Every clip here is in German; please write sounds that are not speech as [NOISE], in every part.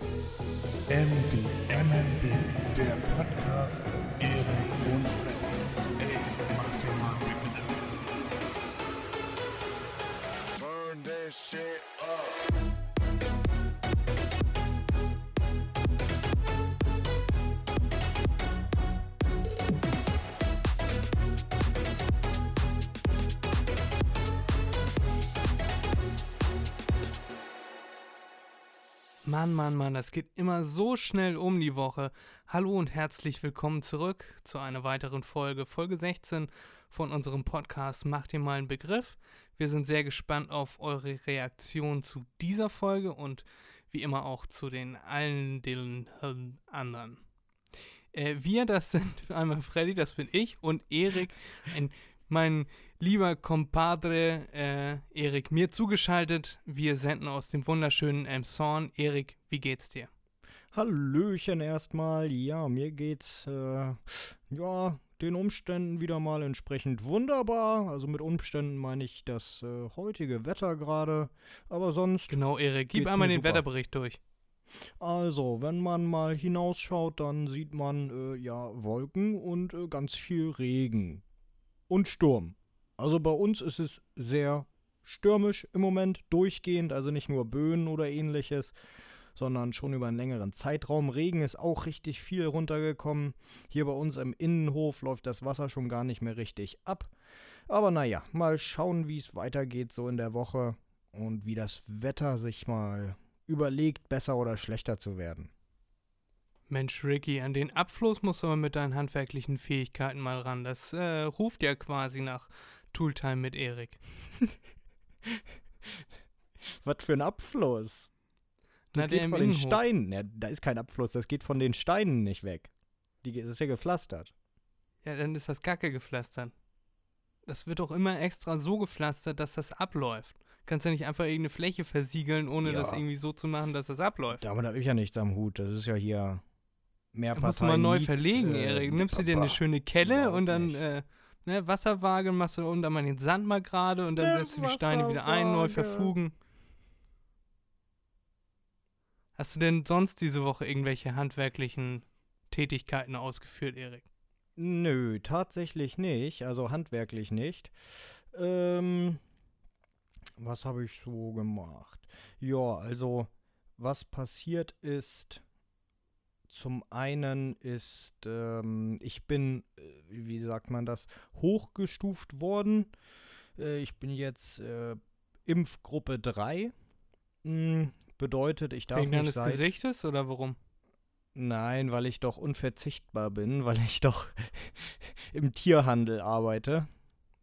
MB, MMB, der Podcast Erik und Freddy. Mann, Mann, Mann, das geht immer so schnell um die Woche. Hallo und herzlich willkommen zurück zu einer weiteren Folge, Folge 16 von unserem Podcast Macht ihr mal einen Begriff. Wir sind sehr gespannt auf eure Reaktion zu dieser Folge und wie immer auch zu den allen den äh, anderen. Äh, wir, das sind [LAUGHS] einmal Freddy, das bin ich und Erik, ein, mein lieber Compadre äh, Erik, mir zugeschaltet. Wir senden aus dem wunderschönen Elmshorn. Erik, wie geht's dir? Hallöchen erstmal. Ja, mir geht's äh, ja den Umständen wieder mal entsprechend wunderbar. Also mit Umständen meine ich das äh, heutige Wetter gerade. Aber sonst. Genau, Erik, gib einmal den super. Wetterbericht durch. Also, wenn man mal hinausschaut, dann sieht man äh, ja Wolken und äh, ganz viel Regen. Und Sturm. Also bei uns ist es sehr stürmisch im Moment, durchgehend, also nicht nur Böen oder ähnliches, sondern schon über einen längeren Zeitraum. Regen ist auch richtig viel runtergekommen. Hier bei uns im Innenhof läuft das Wasser schon gar nicht mehr richtig ab. Aber naja, mal schauen, wie es weitergeht so in der Woche und wie das Wetter sich mal überlegt, besser oder schlechter zu werden. Mensch, Ricky, an den Abfluss musst du aber mit deinen handwerklichen Fähigkeiten mal ran. Das äh, ruft ja quasi nach Tooltime mit Erik. [LAUGHS] Was für ein Abfluss. Das Na, geht von den Innenhof. Steinen. Ja, da ist kein Abfluss, das geht von den Steinen nicht weg. Die, das ist ja gepflastert. Ja, dann ist das Kacke gepflastert. Das wird doch immer extra so gepflastert, dass das abläuft. Kannst ja nicht einfach irgendeine Fläche versiegeln, ohne Ja. das irgendwie so zu machen, dass das abläuft. Damit habe ich ja nichts am Hut. Das ist ja hier mehr Da musst du mal neu verlegen, äh, Erik. Nimmst du dir eine schöne Kelle und dann äh, ne, Wasserwaage, machst du unten mal den Sand mal gerade und dann Eine setzt du die Steine wieder ein, neu verfugen. Hast du denn sonst diese Woche irgendwelche handwerklichen Tätigkeiten ausgeführt, Erik? Nö, tatsächlich nicht. Also handwerklich nicht. Ähm, was habe ich so gemacht? Ja, also was passiert ist, zum einen ist, ähm, ich bin, äh, wie sagt man das, hochgestuft worden. Äh, ich bin jetzt äh, Impfgruppe 3. Hm, bedeutet, ich darf Wegen nicht deines seit... Gesichtes oder warum? Nein, weil ich doch unverzichtbar bin, weil ich doch [LAUGHS] im Tierhandel arbeite.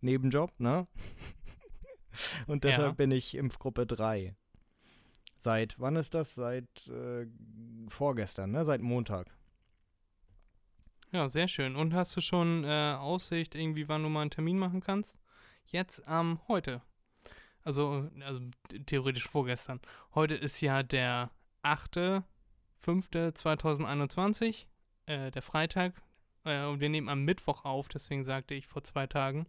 Nebenjob, ne? [LAUGHS] Und deshalb Ja. bin ich Impfgruppe 3. Seit, wann ist das? Seit äh, vorgestern, ne? Seit Montag. Ja, sehr schön. Und hast du schon äh, Aussicht, irgendwie, wann du mal einen Termin machen kannst? Jetzt am heute. Also, also theoretisch vorgestern. Heute ist ja der 8.5.2021, äh, der Freitag. Äh, und wir nehmen am Mittwoch auf, deswegen sagte ich vor zwei Tagen.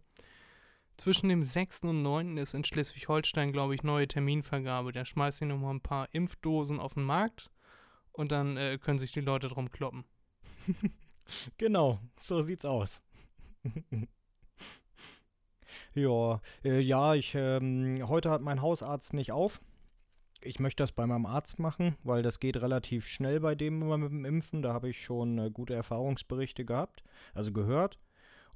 Zwischen dem 6. und 9. ist in Schleswig-Holstein, glaube ich, neue Terminvergabe. Da schmeißen die nochmal ein paar Impfdosen auf den Markt und dann äh, können sich die Leute drum kloppen. [LAUGHS] Genau, so sieht's aus. [LAUGHS] ja, äh, ja, ich, ähm, heute hat mein Hausarzt nicht auf. Ich möchte das bei meinem Arzt machen, weil das geht relativ schnell bei dem immer mit dem Impfen. Da habe ich schon äh, gute Erfahrungsberichte gehabt, also gehört.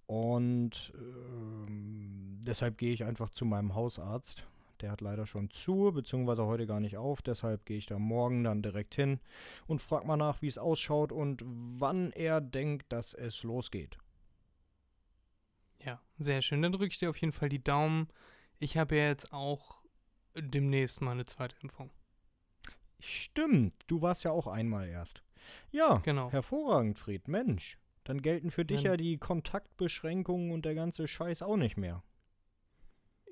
Und ähm, deshalb gehe ich einfach zu meinem Hausarzt. Der hat leider schon zu, beziehungsweise heute gar nicht auf. Deshalb gehe ich da morgen dann direkt hin und frage mal nach, wie es ausschaut und wann er denkt, dass es losgeht. Ja, sehr schön. Dann drücke ich dir auf jeden Fall die Daumen. Ich habe ja jetzt auch demnächst mal eine zweite Impfung. Stimmt, du warst ja auch einmal erst. Ja, Genau. hervorragend, Fried. Mensch, dann gelten für dich Dann- ja die Kontaktbeschränkungen und der ganze Scheiß auch nicht mehr.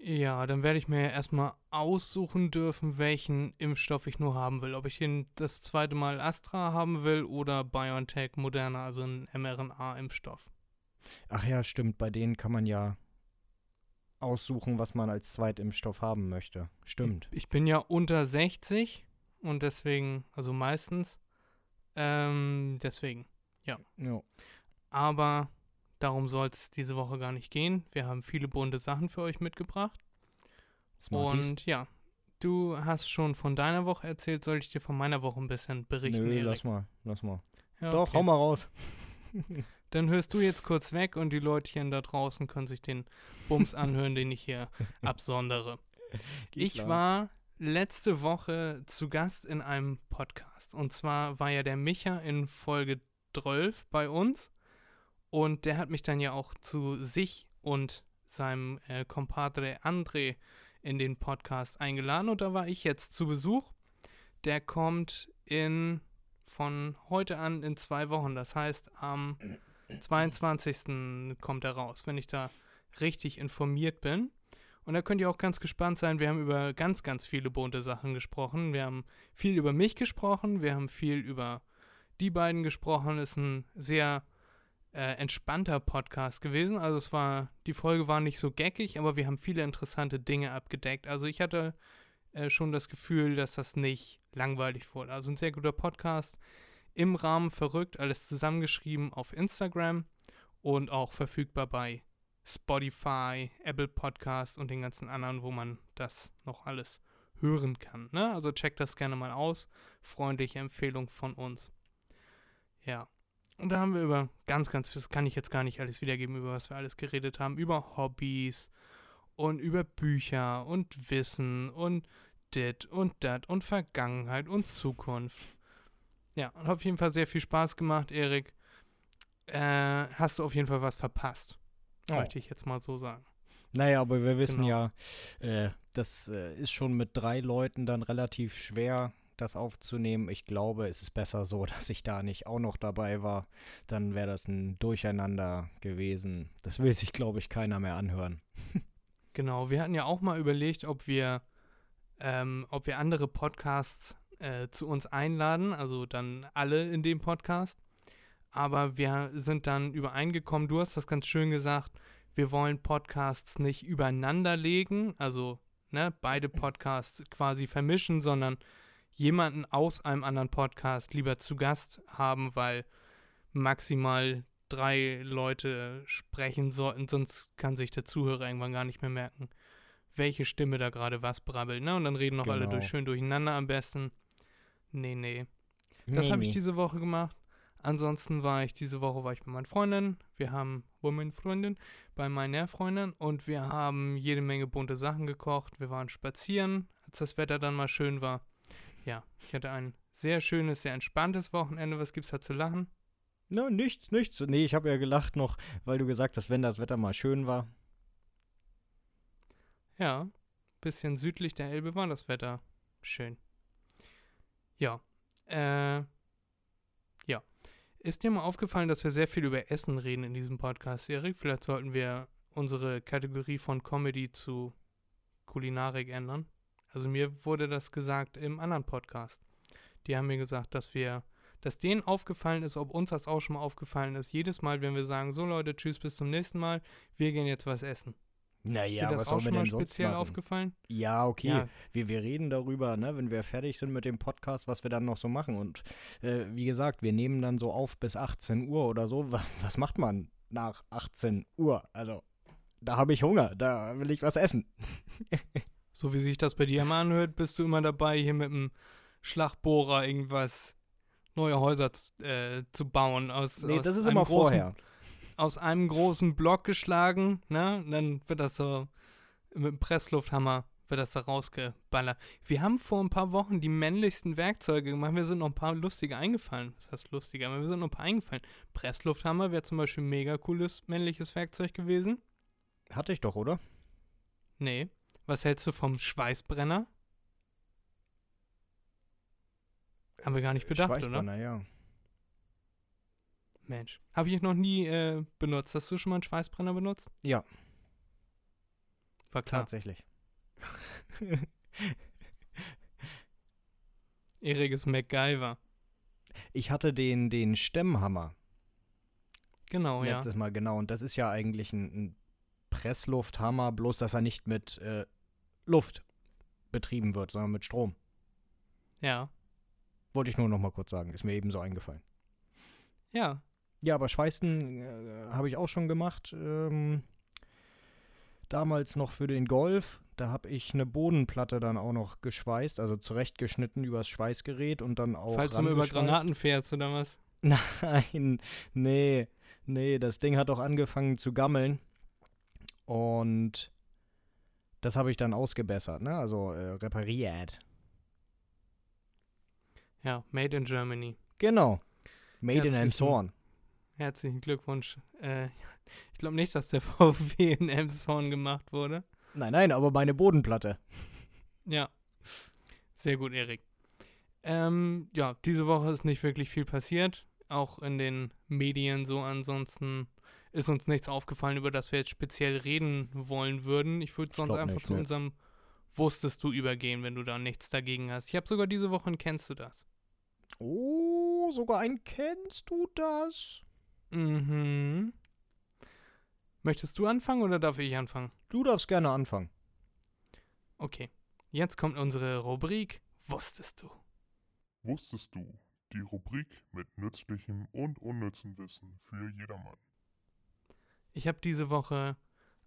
Ja, dann werde ich mir ja erstmal aussuchen dürfen, welchen Impfstoff ich nur haben will. Ob ich den das zweite Mal Astra haben will oder BioNTech Moderna, also ein mRNA-Impfstoff. Ach ja, stimmt, bei denen kann man ja aussuchen, was man als Zweitimpfstoff haben möchte. Stimmt. Ich bin ja unter 60 und deswegen, also meistens. Ähm, deswegen. Ja. Aber darum soll es diese Woche gar nicht gehen. Wir haben viele bunte Sachen für euch mitgebracht. Smarties. Und ja, du hast schon von deiner Woche erzählt. Soll ich dir von meiner Woche ein bisschen berichten? Nö, Erik? lass mal, lass mal. Ja, Doch, okay. hau mal raus. [LAUGHS] Dann hörst du jetzt kurz weg und die Leutchen da draußen können sich den Bums anhören, den ich hier [LAUGHS] absondere. Geht Ich klar. war letzte Woche zu Gast in einem Podcast. Und zwar war ja der Micha in Folge 12 bei uns. Und der hat mich dann ja auch zu sich und seinem äh, Compadre André in den Podcast eingeladen. Und da war ich jetzt zu Besuch. Der kommt in von heute an in zwei Wochen. Das heißt, am [CLEARS THROAT] 22. kommt er raus, wenn ich da richtig informiert bin. Und da könnt ihr auch ganz gespannt sein. Wir haben über ganz, ganz viele bunte Sachen gesprochen. Wir haben viel über mich gesprochen. Wir haben viel über die beiden gesprochen. Ist ein sehr äh, entspannter Podcast gewesen. Also es war, die Folge war nicht so geckig, aber wir haben viele interessante Dinge abgedeckt. Also ich hatte äh, schon das Gefühl, dass das nicht langweilig wurde. Also ein sehr guter Podcast. Im Rahmen verrückt, alles zusammengeschrieben auf Instagram und auch verfügbar bei Spotify, Apple Podcast und den ganzen anderen, wo man das noch alles hören kann. Ne? Also checkt das gerne mal aus. Freundliche Empfehlung von uns. Ja. Und da haben wir über ganz, ganz, das kann ich jetzt gar nicht alles wiedergeben, über was wir alles geredet haben. Über Hobbys und über Bücher und Wissen und dit und dat und Vergangenheit und Zukunft. Ja, und hat auf jeden Fall sehr viel Spaß gemacht, Erik. Äh, hast du auf jeden Fall was verpasst. Oh. Möchte ich jetzt mal so sagen. Naja, aber wir wissen Genau. ja, äh, das äh, ist schon mit drei Leuten dann relativ schwer, das aufzunehmen. Ich glaube, es ist besser so, [LAUGHS] dass ich da nicht auch noch dabei war. Dann wäre das ein Durcheinander gewesen. Das will sich, glaube ich, keiner mehr anhören. [LAUGHS] Genau, wir hatten ja auch mal überlegt, ob wir, ähm, ob wir andere Podcasts äh, zu uns einladen, also dann alle in dem Podcast. Aber wir sind dann übereingekommen, du hast das ganz schön gesagt, wir wollen Podcasts nicht übereinander legen, also ne, beide Podcasts quasi vermischen, sondern jemanden aus einem anderen Podcast lieber zu Gast haben, weil maximal drei Leute sprechen sollten, sonst kann sich der Zuhörer irgendwann gar nicht mehr merken, welche Stimme da gerade was brabbelt, ne? Und dann reden noch alle Genau. durch, schön durcheinander am besten. Nee, nee. Das Nee, habe ich nee. diese Woche gemacht. Ansonsten war ich diese Woche war ich bei meinen Freundinnen. Wir haben Woman Freundin bei meiner Freundin und wir haben jede Menge bunte Sachen gekocht. Wir waren spazieren, als das Wetter dann mal schön war. Ja, ich hatte ein sehr schönes, sehr entspanntes Wochenende. Was gibt's da zu lachen? Na, nichts, nichts. Nee, ich habe ja gelacht noch, weil du gesagt hast, wenn das Wetter mal schön war. Ja, bisschen südlich der Elbe war das Wetter schön. Ja, äh, ja. Ist dir mal aufgefallen, dass wir sehr viel über Essen reden in diesem Podcast, Erik? Vielleicht sollten wir unsere Kategorie von Comedy zu Kulinarik ändern. Also mir wurde das gesagt im anderen Podcast. Die haben mir gesagt, dass wir, dass denen aufgefallen ist, ob uns das auch schon mal aufgefallen ist, jedes Mal, wenn wir sagen, so Leute, tschüss, bis zum nächsten Mal, wir gehen jetzt was essen. Naja, ist dir das was auch schon mal speziell machen? aufgefallen? Ja, okay. Ja. Wir, wir reden darüber, ne, wenn wir fertig sind mit dem Podcast, was wir dann noch so machen. Und äh, wie gesagt, wir nehmen dann so auf bis 18 Uhr oder so. Wa- Was macht man nach 18 Uhr? Also, da habe ich Hunger, da will ich was essen. [LAUGHS] So wie sich das bei dir immer anhört, bist du immer dabei, hier mit dem Schlagbohrer irgendwas neue Häuser äh, zu bauen. Aus, Nee, aus das ist einem immer großen, vorher. Aus einem großen Block geschlagen, ne? Und dann wird das so mit dem Presslufthammer wird das da rausgeballert. Wir haben vor ein paar Wochen die männlichsten Werkzeuge gemacht. Wir sind noch ein paar lustige eingefallen. Das heißt lustige, aber wir sind noch ein paar eingefallen. Presslufthammer wäre zum Beispiel ein mega cooles männliches Werkzeug gewesen. Hatte ich doch, oder? Nee. Was hältst du vom Schweißbrenner? Haben wir gar nicht bedacht, oder? Schweißbrenner, ja. Mensch. Habe ich noch nie äh, benutzt. Hast du schon mal einen Schweißbrenner benutzt? Ja, War klar. tatsächlich. [LAUGHS] Erik ist MacGyver. Ich hatte den, den Stemmhammer Genau, ja. letztes Mal, genau. Und das ist ja eigentlich ein, ein Presslufthammer, bloß dass er nicht mit äh, Luft betrieben wird, sondern mit Strom. Ja. Wollte ich nur noch mal kurz sagen, ist mir eben so eingefallen. Ja. Ja, aber Schweißen äh, habe ich auch schon gemacht. Ähm, damals noch für den Golf. Da habe ich eine Bodenplatte dann auch noch geschweißt, also zurechtgeschnitten übers Schweißgerät und dann auch. Falls du mal über. Granaten fährst oder was? [LAUGHS] Nein, nee, nee, das Ding hat auch angefangen zu gammeln. Und das habe ich dann ausgebessert, ne? Also äh, repariert. Ja, Made in Germany. Genau. Made in Elmshorn. Herzlichen Glückwunsch. Äh, ich glaube nicht, dass der [LAUGHS] VW in Elmshorn gemacht wurde. Nein, nein, aber meine Bodenplatte. Ja. Sehr gut, Erik. Ähm, ja, diese Woche ist nicht wirklich viel passiert. Auch in den Medien so. Ansonsten ist uns nichts aufgefallen, über das wir jetzt speziell reden wollen würden. Ich würde sonst glaub einfach nicht, zu ne. unserem Wusstest du übergehen, wenn du da nichts dagegen hast. Ich habe sogar diese Woche ein Kennst du das? Oh, sogar ein kennst du das? Mhm. Möchtest du anfangen oder darf ich anfangen? Du darfst gerne anfangen. Okay. Jetzt kommt unsere Rubrik Wusstest du? Wusstest du? Die Rubrik mit nützlichem und unnützem Wissen für jedermann. Ich habe diese Woche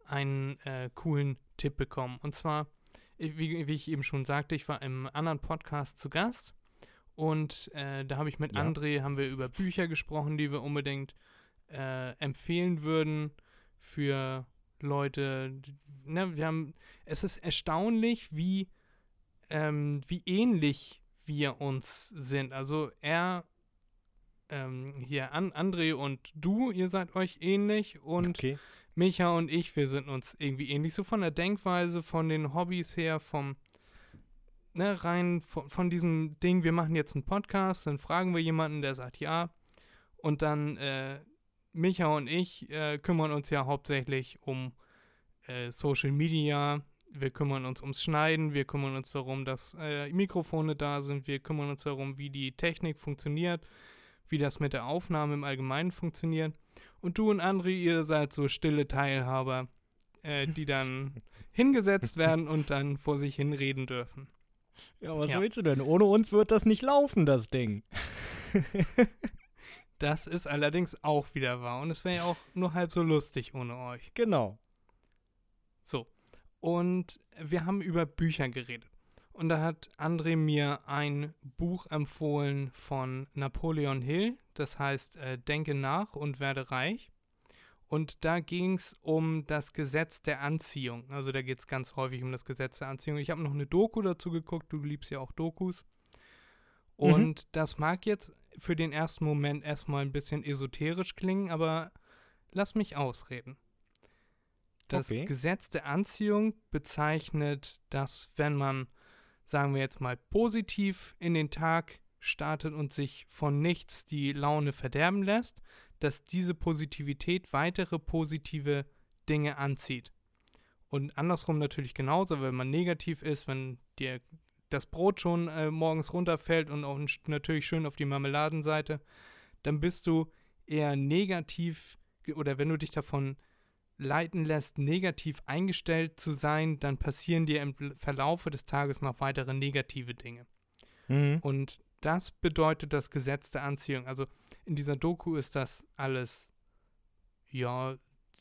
einen äh, coolen Tipp bekommen. Und zwar, wie, wie ich eben schon sagte, ich war im anderen Podcast zu Gast. Und äh, da habe ich mit Ja. André, haben wir über Bücher gesprochen, die wir unbedingt äh, empfehlen würden für Leute. Ne, wir haben, es ist erstaunlich, wie, ähm, wie ähnlich wir uns sind. Also er, ähm, hier, An André und du, ihr seid euch ähnlich und okay. Micha und ich, wir sind uns irgendwie ähnlich, so von der Denkweise, von den Hobbys her, vom, ne, rein von, von diesem Ding, wir machen jetzt einen Podcast, dann fragen wir jemanden, der sagt ja. Und dann, äh, Micha und ich äh, kümmern uns ja hauptsächlich um äh, Social Media. Wir kümmern uns ums Schneiden, wir kümmern uns darum, dass äh, Mikrofone da sind, wir kümmern uns darum, wie die Technik funktioniert, wie das mit der Aufnahme im Allgemeinen funktioniert. Und du und André, ihr seid so stille Teilhaber, äh, die dann [LAUGHS] hingesetzt werden und dann vor sich hin reden dürfen. Ja, was Ja. willst du denn? Ohne uns wird das nicht laufen, das Ding. [LAUGHS] Das ist allerdings auch wieder wahr und es wäre ja auch nur halb so lustig ohne euch. Genau. So. Und wir haben über Bücher geredet. Und da hat André mir ein Buch empfohlen von Napoleon Hill, das heißt äh, Denke nach und werde reich. Und da ging es um das Gesetz der Anziehung. Also da geht es ganz häufig um das Gesetz der Anziehung. Ich habe noch eine Doku dazu geguckt, du liebst ja auch Dokus. Und das mag jetzt für den ersten Moment erstmal ein bisschen esoterisch klingen, aber lass mich ausreden. Das Okay. Gesetz der Anziehung bezeichnet, dass wenn man, sagen wir jetzt mal, positiv in den Tag startet und sich von nichts die Laune verderben lässt, dass diese Positivität weitere positive Dinge anzieht. Und andersrum natürlich genauso, wenn man negativ ist, wenn dir das Brot schon äh, morgens runterfällt und auch natürlich schön auf die Marmeladenseite, dann bist du eher negativ oder wenn du dich davon leiten lässt, negativ eingestellt zu sein, dann passieren dir im Verlaufe des Tages noch weitere negative Dinge. Mhm. Und das bedeutet das Gesetz der Anziehung. Also in dieser Doku ist das alles, ja,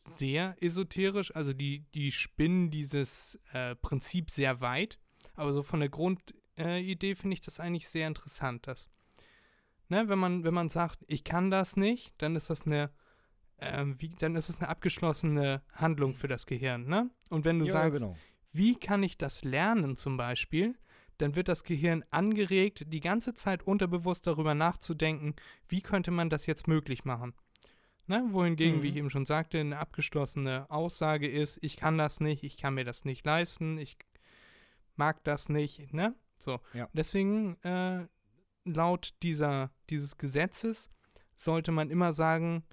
sehr esoterisch. Also die, die spinnen dieses äh, Prinzip sehr weit. Aber so von der Grundidee äh, finde ich das eigentlich sehr interessant. Dass, ne, wenn man, wenn man sagt, ich kann das nicht, dann ist das eine, ähm, wie, dann ist es eine abgeschlossene Handlung für das Gehirn, ne? Und wenn du ja, sagst, genau. wie kann ich das lernen zum Beispiel, dann wird das Gehirn angeregt, die ganze Zeit unterbewusst darüber nachzudenken, wie könnte man das jetzt möglich machen. Ne? Wohingegen, wie Mhm. ich eben schon sagte, eine abgeschlossene Aussage ist, ich kann das nicht, ich kann mir das nicht leisten, ich mag das nicht, ne? So. Ja. Deswegen, äh, laut dieser, dieses Gesetzes sollte man immer sagen,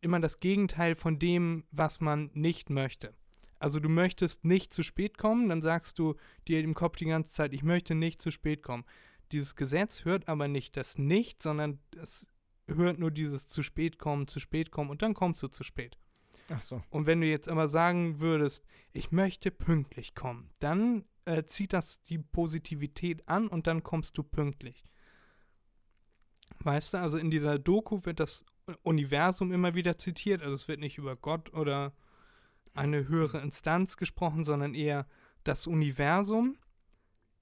immer das Gegenteil von dem, was man nicht möchte. Also du möchtest nicht zu spät kommen, dann sagst du dir im Kopf die ganze Zeit, ich möchte nicht zu spät kommen. Dieses Gesetz hört aber nicht das Nicht, sondern es hört nur dieses zu spät kommen, zu spät kommen und dann kommst du zu spät. Ach so. Und wenn du jetzt aber sagen würdest, ich möchte pünktlich kommen, dann äh, zieht das die Positivität an und dann kommst du pünktlich. Weißt du, also in dieser Doku wird das Universum immer wieder zitiert, also es wird nicht über Gott oder eine höhere Instanz gesprochen, sondern eher das Universum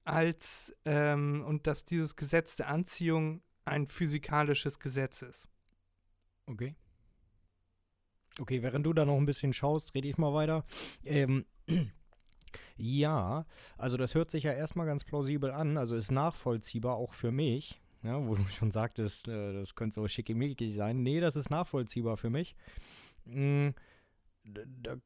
als ähm, und dass dieses Gesetz der Anziehung ein physikalisches Gesetz ist. Okay. Okay, während du da noch ein bisschen schaust, rede ich mal weiter. Ähm, [CLEARS THROAT] ja, also das hört sich ja erstmal ganz plausibel an, also ist nachvollziehbar auch für mich, ja, wo du schon sagtest, äh, das könnte so schickimicki sein. Nee, das ist nachvollziehbar für mich. Mm, da,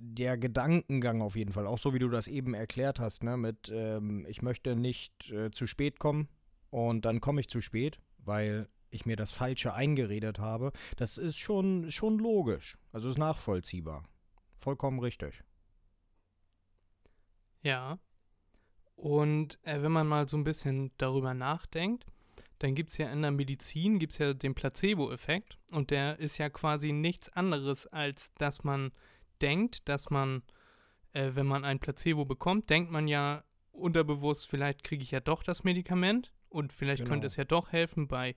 der Gedankengang auf jeden Fall, auch so wie du das eben erklärt hast, ne, mit ähm, ich möchte nicht äh, zu spät kommen und dann komme ich zu spät, weil ich mir das Falsche eingeredet habe, das ist schon, schon logisch. Also ist nachvollziehbar. Vollkommen richtig. Ja. Und äh, wenn man mal so ein bisschen darüber nachdenkt, dann gibt es ja in der Medizin gibt's ja den Placebo-Effekt und der ist ja quasi nichts anderes, als dass man denkt, dass man, äh, wenn man ein Placebo bekommt, denkt man ja unterbewusst, vielleicht kriege ich ja doch das Medikament und vielleicht Genau. könnte es ja doch helfen bei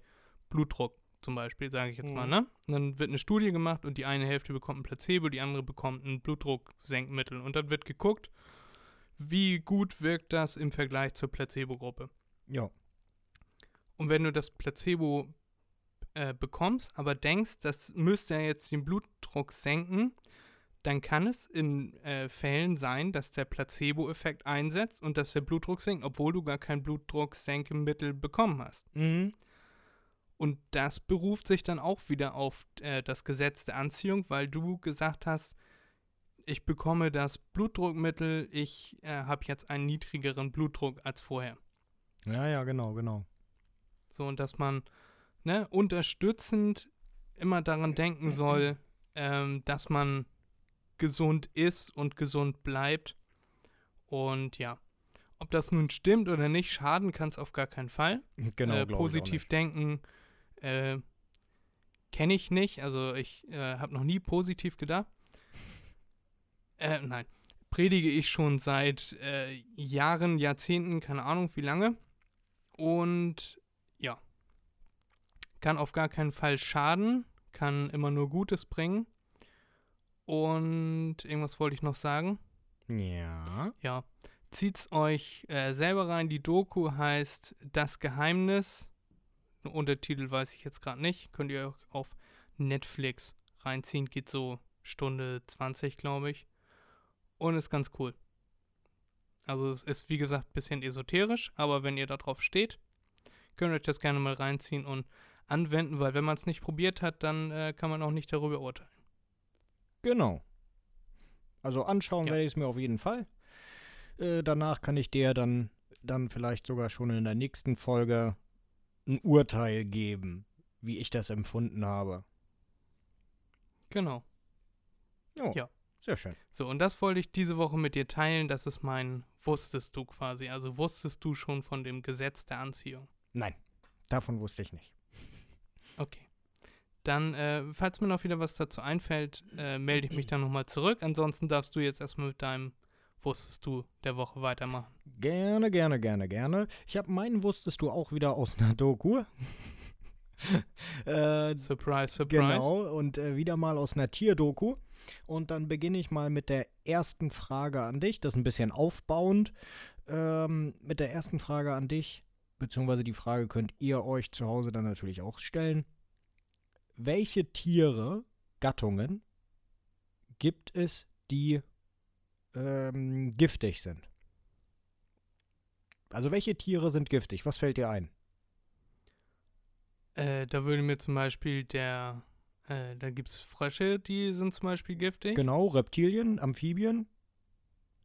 Blutdruck zum Beispiel, sage ich jetzt mal, Mhm. ne? Und dann wird eine Studie gemacht und die eine Hälfte bekommt ein Placebo, die andere bekommt ein Blutdrucksenkmittel und dann wird geguckt, wie gut wirkt das im Vergleich zur Placebo-Gruppe. Ja. Und wenn du das Placebo äh, bekommst, aber denkst, das müsste ja jetzt den Blutdruck senken, dann kann es in äh, Fällen sein, dass der Placebo-Effekt einsetzt und dass der Blutdruck sinkt, obwohl du gar kein Blutdrucksenkemittel bekommen hast. Mhm. Und das beruft sich dann auch wieder auf äh, das Gesetz der Anziehung, weil du gesagt hast, ich bekomme das Blutdruckmittel, ich äh, habe jetzt einen niedrigeren Blutdruck als vorher. Ja, ja, genau, genau. So, und dass man ne, unterstützend immer daran denken soll, ähm, dass man gesund ist und gesund bleibt. Und ja, ob das nun stimmt oder nicht, schaden kann es auf gar keinen Fall. [LAUGHS] Genau, äh, positiv denken äh, kenne ich nicht. Also ich äh, habe noch nie positiv gedacht. Äh, nein. Predige ich schon seit äh, Jahren, Jahrzehnten, keine Ahnung wie lange. Und ja. Kann auf gar keinen Fall schaden. Kann immer nur Gutes bringen. Und irgendwas wollte ich noch sagen. Ja. Ja, zieht's euch äh, selber rein. Die Doku heißt Das Geheimnis. Untertitel weiß ich jetzt gerade nicht. Könnt ihr auch auf Netflix reinziehen. Geht so Stunde 20, glaube ich. Und ist ganz cool. Also es ist wie gesagt ein bisschen esoterisch, aber wenn ihr da drauf steht, könnt ihr euch das gerne mal reinziehen und anwenden, weil wenn man es nicht probiert hat, dann äh, kann man auch nicht darüber urteilen. Genau. Also anschauen Ja. werde ich es mir auf jeden Fall. Äh, danach kann ich dir dann, dann vielleicht sogar schon in der nächsten Folge ein Urteil geben, wie ich das empfunden habe. Genau. Oh, Ja. Sehr schön. So, und das wollte ich diese Woche mit dir teilen. Das ist mein Wusstest du quasi. Also wusstest du schon von dem Gesetz der Anziehung. Nein, davon wusste ich nicht. Okay. Dann, äh, falls mir noch wieder was dazu einfällt, äh, melde ich mich dann nochmal zurück. Ansonsten darfst du jetzt erstmal mit deinem Wusstest du der Woche weitermachen. Gerne, gerne, gerne, gerne. Ich habe meinen wusstest du auch wieder aus einer Doku. [LAUGHS] äh, Surprise, surprise. Genau, und äh, wieder mal aus einer Tierdoku. Und dann beginne ich mal mit der ersten Frage an dich. Das ist ein bisschen aufbauend. Ähm, mit der ersten Frage an dich, beziehungsweise die Frage könnt ihr euch zu Hause dann natürlich auch stellen. Welche Tiere, Gattungen, gibt es, die ähm, giftig sind? Also welche Tiere sind giftig? Was fällt dir ein? Äh, da würde mir zum Beispiel der, äh, da gibt es Frösche, die sind zum Beispiel giftig. Genau, Reptilien, Amphibien,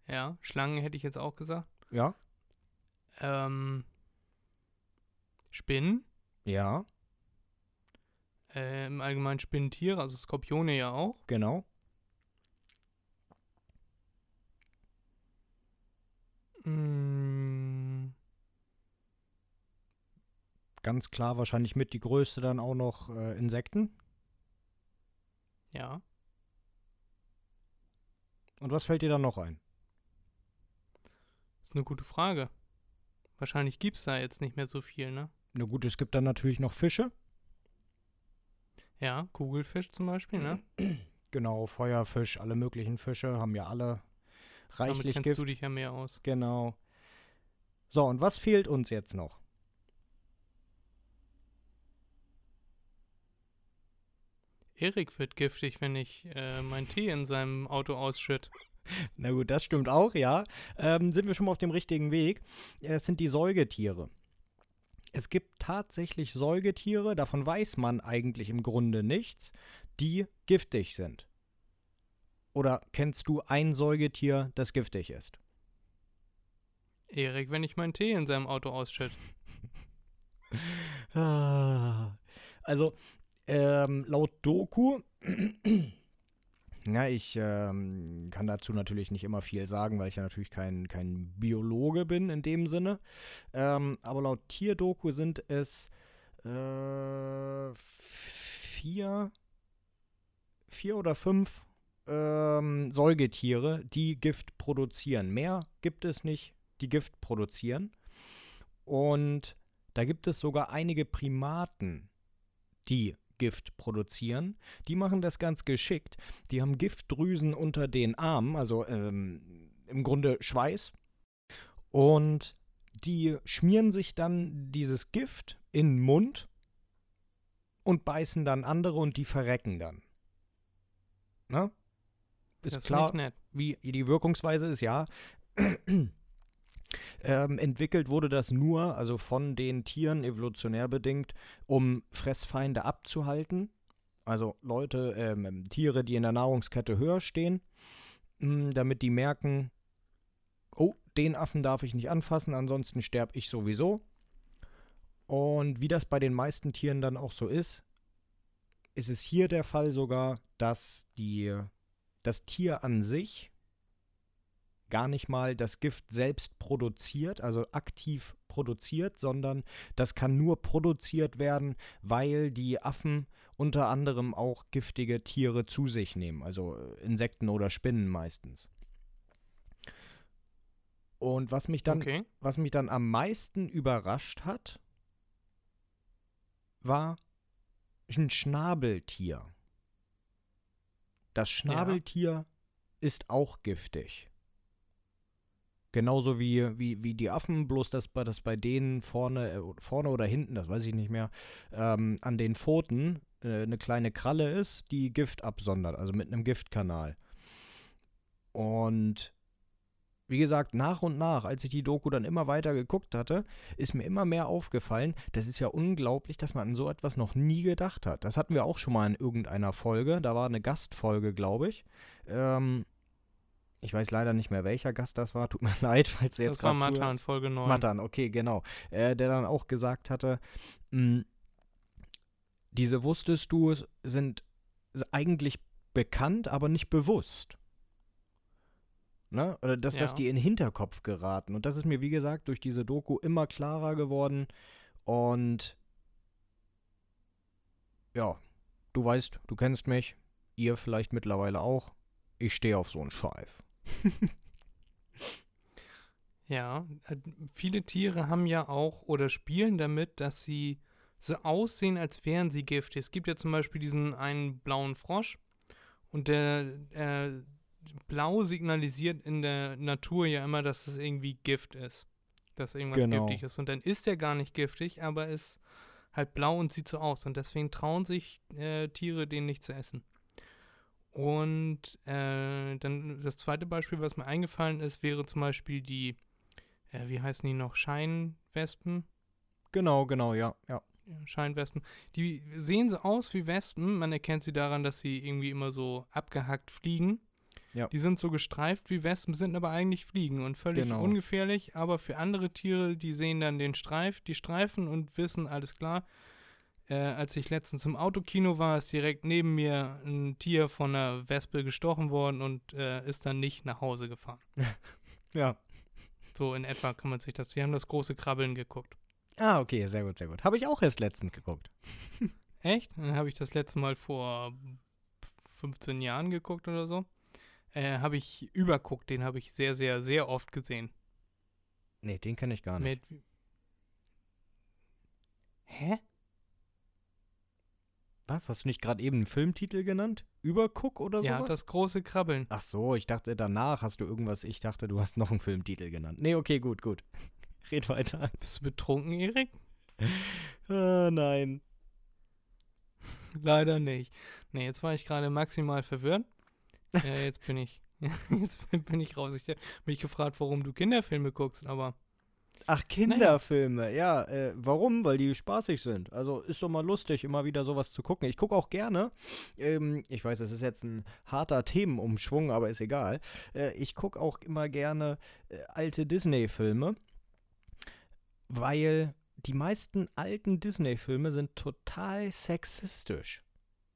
Ja, Schlangen hätte ich jetzt auch gesagt. ja, Ähm, Spinnen, ja, äh, im Allgemeinen Spinnentiere, also Skorpione ja auch. genau. Mm, Ganz klar wahrscheinlich mit die größte dann auch noch äh, Insekten. Ja. Und was fällt dir dann noch ein? ist eine gute Frage. Wahrscheinlich gibt es da jetzt nicht mehr so viel, ne? Na gut, es gibt dann natürlich noch Fische. Ja, Kugelfisch zum Beispiel, ne? [CLEARS THROAT] Genau, Feuerfisch, alle möglichen Fische haben ja alle Damit reichlich kennst Gift. du dich ja mehr aus. Genau. So, und was fehlt uns jetzt noch? Erik wird giftig, wenn ich äh, meinen Tee in seinem Auto ausschütt. [LAUGHS] Na gut, das stimmt auch, ja. Ähm, sind wir schon mal auf dem richtigen Weg. Es sind die Säugetiere. Es gibt tatsächlich Säugetiere, davon weiß man eigentlich im Grunde nichts, die giftig sind. Oder kennst du ein Säugetier, das giftig ist? Erik, wenn ich meinen Tee in seinem Auto ausschütt. [LAUGHS] Ah, Also, ähm, laut Doku, [CLEARS THROAT] ja, ich ähm, kann dazu natürlich nicht immer viel sagen, weil ich ja natürlich kein, kein Biologe bin in dem Sinne. Ähm, aber laut Tierdoku sind es äh, vier, vier oder fünf ähm, Säugetiere, die Gift produzieren. Mehr gibt es nicht, die Gift produzieren. Und da gibt es sogar einige Primaten, die Gift produzieren. Die machen das ganz geschickt. Die haben Giftdrüsen unter den Armen, also ähm, im Grunde Schweiß. Und die schmieren sich dann dieses Gift in den Mund und beißen dann andere und die verrecken dann. Na? Ist das klar, wie die Wirkungsweise ist, ja. Ähm, entwickelt wurde das nur, also von den Tieren evolutionär bedingt, um Fressfeinde abzuhalten. Also Leute, ähm, Tiere, die in der Nahrungskette höher stehen, mh, damit die merken, oh, den Affen darf ich nicht anfassen, ansonsten sterbe ich sowieso. Und wie das bei den meisten Tieren dann auch so ist, ist es hier der Fall sogar, dass die, das Tier an sich gar nicht mal das Gift selbst produziert, also aktiv produziert, sondern das kann nur produziert werden, weil die Affen unter anderem auch giftige Tiere zu sich nehmen, also äh, Insekten oder Spinnen meistens. Und was mich dann, Okay. was mich dann am meisten überrascht hat, war ein Schnabeltier. Das Schnabeltier ist auch giftig. Genauso wie, wie, wie die Affen, bloß dass bei, dass bei denen vorne, äh, vorne oder hinten, das weiß ich nicht mehr, ähm, an den Pfoten äh, eine kleine Kralle ist, die Gift absondert, also mit einem Giftkanal. Und wie gesagt, nach und nach, als ich die Doku dann immer weiter geguckt hatte, ist mir immer mehr aufgefallen, das ist ja unglaublich, dass man an so etwas noch nie gedacht hat. Das hatten wir auch schon mal in irgendeiner Folge, da war eine Gastfolge, glaube ich. Ähm, ich weiß leider nicht mehr, welcher Gast das war, tut mir [LAUGHS] leid, falls du jetzt Das war gerade Matan, zuhörst. Folge 9. Matan, okay, genau. Äh, der dann auch gesagt hatte, mh, diese wusstest du sind eigentlich bekannt, aber nicht bewusst. Ne? Oder das, was Ja. die in den Hinterkopf geraten. Und das ist mir, wie gesagt, durch diese Doku immer klarer geworden. Und ja, du weißt, du kennst mich, ihr vielleicht mittlerweile auch. Ich stehe auf so einen Scheiß. [LAUGHS] Ja, äh, viele Tiere haben ja auch oder spielen damit, dass sie so aussehen, als wären sie giftig. Es gibt ja zum Beispiel diesen einen blauen Frosch und der äh, blau signalisiert in der Natur ja immer, dass es irgendwie Gift ist. Dass irgendwas Genau. giftig ist. Und dann ist er gar nicht giftig, aber ist halt blau und sieht so aus. Und deswegen trauen sich äh, Tiere, den nicht zu essen. Und äh, dann das zweite Beispiel, was mir eingefallen ist, wäre zum Beispiel die, äh, wie heißen die noch, Scheinwespen? Genau, genau, ja, ja. Scheinwespen. Die sehen so aus wie Wespen. Man erkennt sie daran, dass sie irgendwie immer so abgehackt fliegen. Ja. Die sind so gestreift wie Wespen, sind aber eigentlich Fliegen und völlig Genau. ungefährlich. Aber für andere Tiere, die sehen dann den Streif, die Streifen und wissen, alles klar. Äh, als ich letztens im Autokino war, ist direkt neben mir ein Tier von einer Wespe gestochen worden und äh, ist dann nicht nach Hause gefahren. [LAUGHS] Ja. So in etwa kann man sich das. Wir haben das große Krabbeln geguckt. Ah, okay, sehr gut, sehr gut. Habe ich auch erst letztens geguckt. [LAUGHS] Echt? Dann habe ich das letzte Mal vor 15 Jahren geguckt oder so. Äh, habe ich überguckt, den habe ich sehr, sehr, sehr oft gesehen. Nee, den kenne ich gar nicht. Mit. Hä? Was? Hast du nicht gerade eben einen Filmtitel genannt? Übercook oder Ja, sowas? das große Krabbeln. Ach so, ich dachte, danach hast du irgendwas. Ich dachte, du hast noch einen Filmtitel genannt. Nee, okay, gut, gut. [LAUGHS] Red weiter. Bist du betrunken, Erik? [LAUGHS] Ah, nein. [LAUGHS] Leider nicht. Nee, jetzt war ich gerade maximal verwirrt. äh, jetzt bin ich. Jetzt bin ich raus. Ich habe mich gefragt, warum du Kinderfilme guckst, aber Ach, Kinderfilme. Ja, äh, warum? Weil die spaßig sind. Also ist doch mal lustig, immer wieder sowas zu gucken. Ich gucke auch gerne. Ähm, ich weiß, es ist jetzt ein harter Themenumschwung, aber ist egal. Äh, ich gucke auch immer gerne äh, alte Disney-Filme, weil die meisten alten Disney-Filme sind total sexistisch.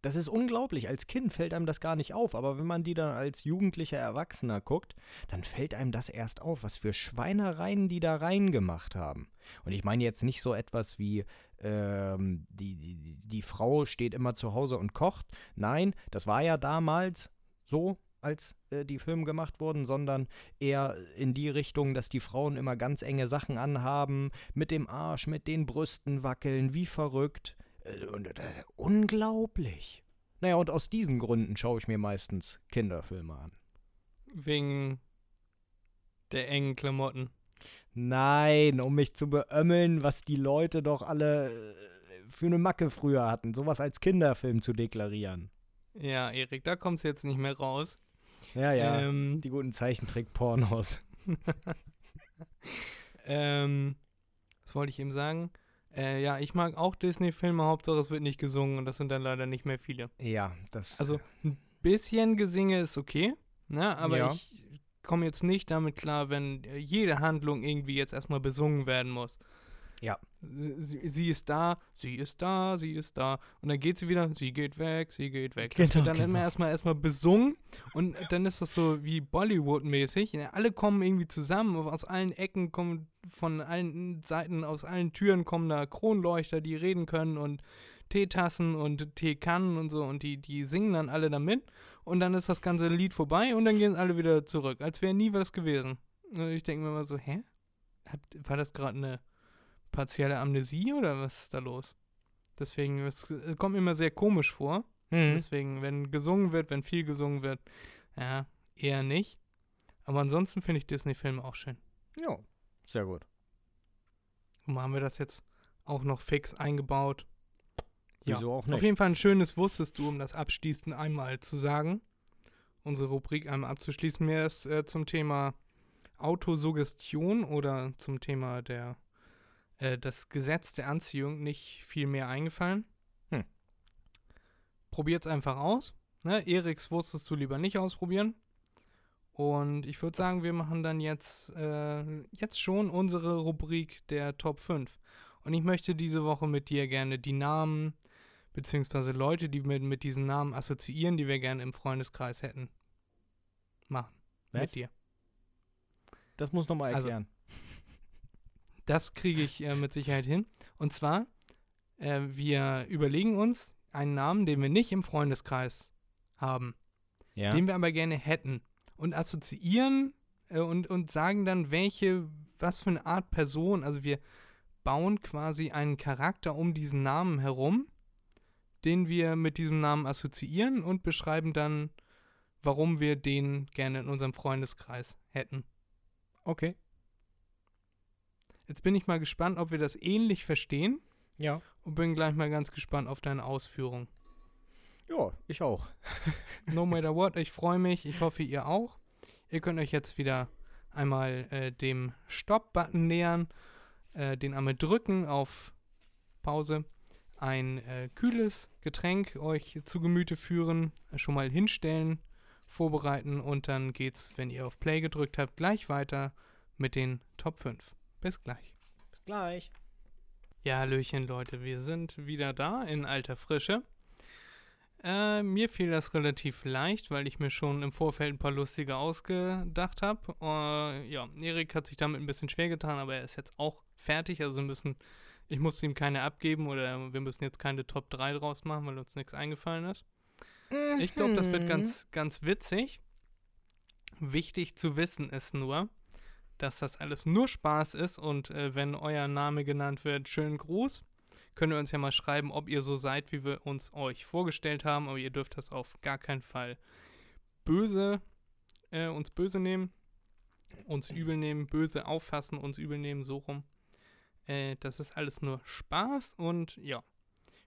Das ist unglaublich. Als Kind fällt einem das gar nicht auf, aber wenn man die dann als jugendlicher Erwachsener guckt, dann fällt einem das erst auf, was für Schweinereien die da reingemacht haben. Und ich meine jetzt nicht so etwas wie, ähm, die, die, die Frau steht immer zu Hause und kocht. Nein, das war ja damals so, als äh, die Filme gemacht wurden, sondern eher in die Richtung, dass die Frauen immer ganz enge Sachen anhaben, mit dem Arsch, mit den Brüsten wackeln, wie verrückt. Äh, Und, äh, unglaublich. Naja, und aus diesen Gründen schaue ich mir meistens Kinderfilme an. wegen der engen Klamotten. Nein, um mich zu beömmeln, was die Leute doch alle äh, für eine Macke früher hatten, sowas als Kinderfilm zu deklarieren. Ja, Erik, da kommst du jetzt nicht mehr raus. Ja, ja. Ähm, die guten Zeichentrick-Pornos. [LAUGHS] ähm, was wollte ich eben sagen? Äh, ja, ich mag auch Disney-Filme, Hauptsache es wird nicht gesungen und das sind dann leider nicht mehr viele. Ja, das. Also ein bisschen Gesinge ist okay, ne? aber Ja. ich komme jetzt nicht damit klar, wenn äh, jede Handlung irgendwie jetzt erstmal besungen werden muss. Ja. Sie, sie ist da, sie ist da, sie ist da. Und dann geht sie wieder, sie geht weg, sie geht weg. Das Genau, wird dann genau. immer erstmal erstmal besungen und dann ist das so wie Bollywood-mäßig. Alle kommen irgendwie zusammen, aus allen Ecken kommen, von allen Seiten, aus allen Türen kommen da Kronleuchter, die reden können und Teetassen und Teekannen und so und die, die singen dann alle damit und dann ist das ganze Lied vorbei und dann gehen alle wieder zurück, als wäre nie was gewesen. Und ich denke mir immer so, hä? Hat, war das gerade eine partielle Amnesie oder was ist da los? Deswegen, es äh, kommt mir immer sehr komisch vor. Hm. Deswegen, wenn gesungen wird, wenn viel gesungen wird, ja, eher nicht. Aber ansonsten finde ich Disney-Filme auch schön. Ja, sehr gut. Und haben wir das jetzt auch noch fix eingebaut. Ja, Wieso auch Auf nicht? jeden Fall ein schönes Wusstest du, um das abschließend einmal zu sagen. Unsere Rubrik einmal abzuschließen. Mir ist äh, zum Thema Autosuggestion oder zum Thema der äh, das Gesetz der Anziehung nicht viel mehr eingefallen. Hm. Probiert's einfach aus. Ne? Eriks wusstest du lieber nicht ausprobieren. Und ich würde sagen, wir machen dann jetzt, äh, jetzt schon unsere Rubrik der Top 5. Und ich möchte diese Woche mit dir gerne die Namen beziehungsweise Leute, die mit, mit diesen Namen assoziieren, die wir gerne im Freundeskreis hätten, machen. Was? Mit dir. Das muss nochmal Also- erklären. Das kriege ich äh, mit Sicherheit hin. Und zwar, äh, wir überlegen uns einen Namen, den wir nicht im Freundeskreis haben, ja. den wir aber gerne hätten. Und assoziieren äh, und, und sagen dann, welche, was für eine Art Person, also wir bauen quasi einen Charakter um diesen Namen herum, den wir mit diesem Namen assoziieren und beschreiben dann, warum wir den gerne in unserem Freundeskreis hätten. okay. Jetzt bin ich mal gespannt, ob wir das ähnlich verstehen Ja. und bin gleich mal ganz gespannt auf deine Ausführung. Ja, ich auch. [LAUGHS] No matter what, ich freue mich. Ich hoffe, ihr auch. Ihr könnt euch jetzt wieder einmal äh, dem Stop-Button nähern, äh, den einmal drücken auf Pause, ein äh, kühles Getränk euch zu Gemüte führen, schon mal hinstellen, vorbereiten und dann geht's, wenn ihr auf Play gedrückt habt, gleich weiter mit den Top 5. Bis gleich. Bis gleich. Ja, Hallöchen, Leute, wir sind wieder da in alter Frische. Äh, mir fiel das relativ leicht, weil ich mir schon im Vorfeld ein paar lustige ausgedacht habe. Äh, ja, Erik hat sich damit ein bisschen schwer getan, aber er ist jetzt auch fertig. Also müssen, ich musste ihm keine abgeben oder wir müssen jetzt keine Top 3 draus machen, weil uns nichts eingefallen ist. Ich glaube, das wird Mhm. ganz, ganz witzig. Wichtig zu wissen ist nur, dass das alles nur Spaß ist und äh, wenn euer Name genannt wird, schönen Gruß. Könnt ihr uns ja mal schreiben, ob ihr so seid, wie wir uns euch vorgestellt haben, aber ihr dürft das auf gar keinen Fall böse, äh, uns böse nehmen, uns übel nehmen, böse auffassen, uns übel nehmen, so rum. Äh, das ist alles nur Spaß und ja,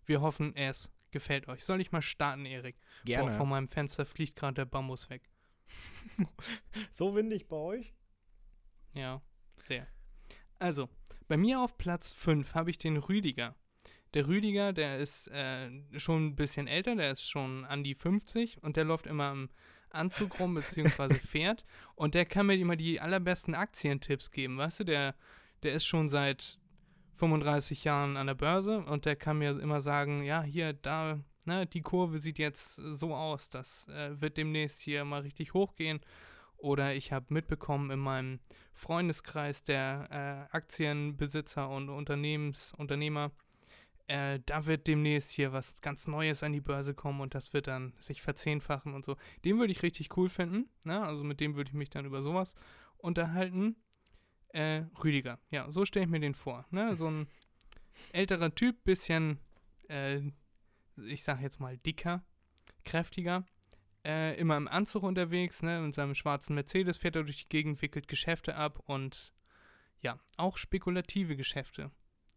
wir hoffen, es gefällt euch. Soll ich mal starten, Erik? Gerne. Boah, von meinem Fenster fliegt gerade der Bambus weg. [LAUGHS] so windig bei euch? Ja, sehr. Also, bei mir auf Platz 5 habe ich den Rüdiger. Der Rüdiger, der ist äh, schon ein bisschen älter, der ist schon an die 50 und der läuft immer im Anzug rum, beziehungsweise [LAUGHS] fährt. Und der kann mir immer die allerbesten Aktientipps geben, weißt du? Der, der ist schon seit 35 Jahren an der Börse und der kann mir immer sagen, ja, hier, da, ne, die Kurve sieht jetzt so aus, das äh, wird demnächst hier mal richtig hochgehen. Oder ich habe mitbekommen in meinem Freundeskreis der äh, Aktienbesitzer und Unternehmensunternehmer, äh, da wird demnächst hier was ganz Neues an die Börse kommen und das wird dann sich verzehnfachen und so. Den würde ich richtig cool finden. Ne? Also mit dem würde ich mich dann über sowas unterhalten. Äh, Rüdiger, ja, so stelle ich mir den vor. Ne? [LAUGHS] So ein älterer Typ, bisschen, äh, ich sag jetzt mal dicker, kräftiger. Äh, immer im Anzug unterwegs, ne? In seinem schwarzen Mercedes fährt er durch die Gegend, wickelt Geschäfte ab und ja, auch spekulative Geschäfte.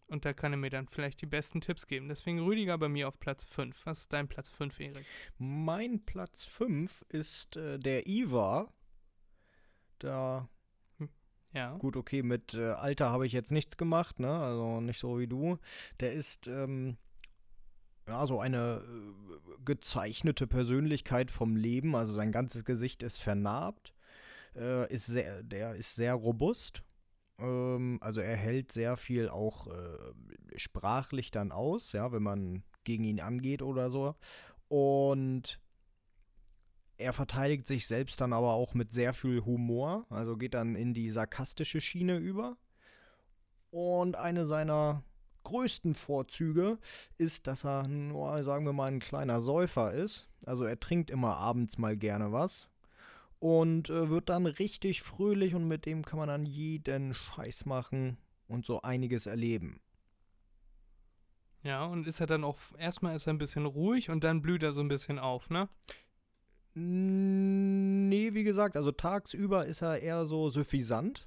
Und da kann er mir dann vielleicht die besten Tipps geben. Deswegen Rüdiger bei mir auf Platz 5. Was ist dein Platz 5, Erik? Mein Platz 5 ist äh, der Iva. Da. Ja. Gut, okay, mit äh, Alter habe ich jetzt nichts gemacht, ne? Also nicht so wie du. Der ist ähm, ja so eine äh, gezeichnete Persönlichkeit vom Leben. Also sein ganzes Gesicht ist vernarbt. Äh, ist sehr, der ist sehr robust ähm, also er hält sehr viel auch äh, sprachlich dann aus, ja, wenn man gegen ihn angeht oder so. Und er verteidigt sich selbst dann aber auch mit sehr viel Humor, also geht dann in die sarkastische Schiene über. Und eine seiner größten Vorzüge ist, dass er nur, sagen wir mal, ein kleiner Säufer ist. Also er trinkt immer abends mal gerne was und äh, wird dann richtig fröhlich und mit dem kann man dann jeden Scheiß machen und so einiges erleben. Ja, und ist er dann auch, erstmal ist er ein bisschen ruhig und dann blüht er so ein bisschen auf, ne? Nee, wie gesagt, also tagsüber ist er eher so suffisant.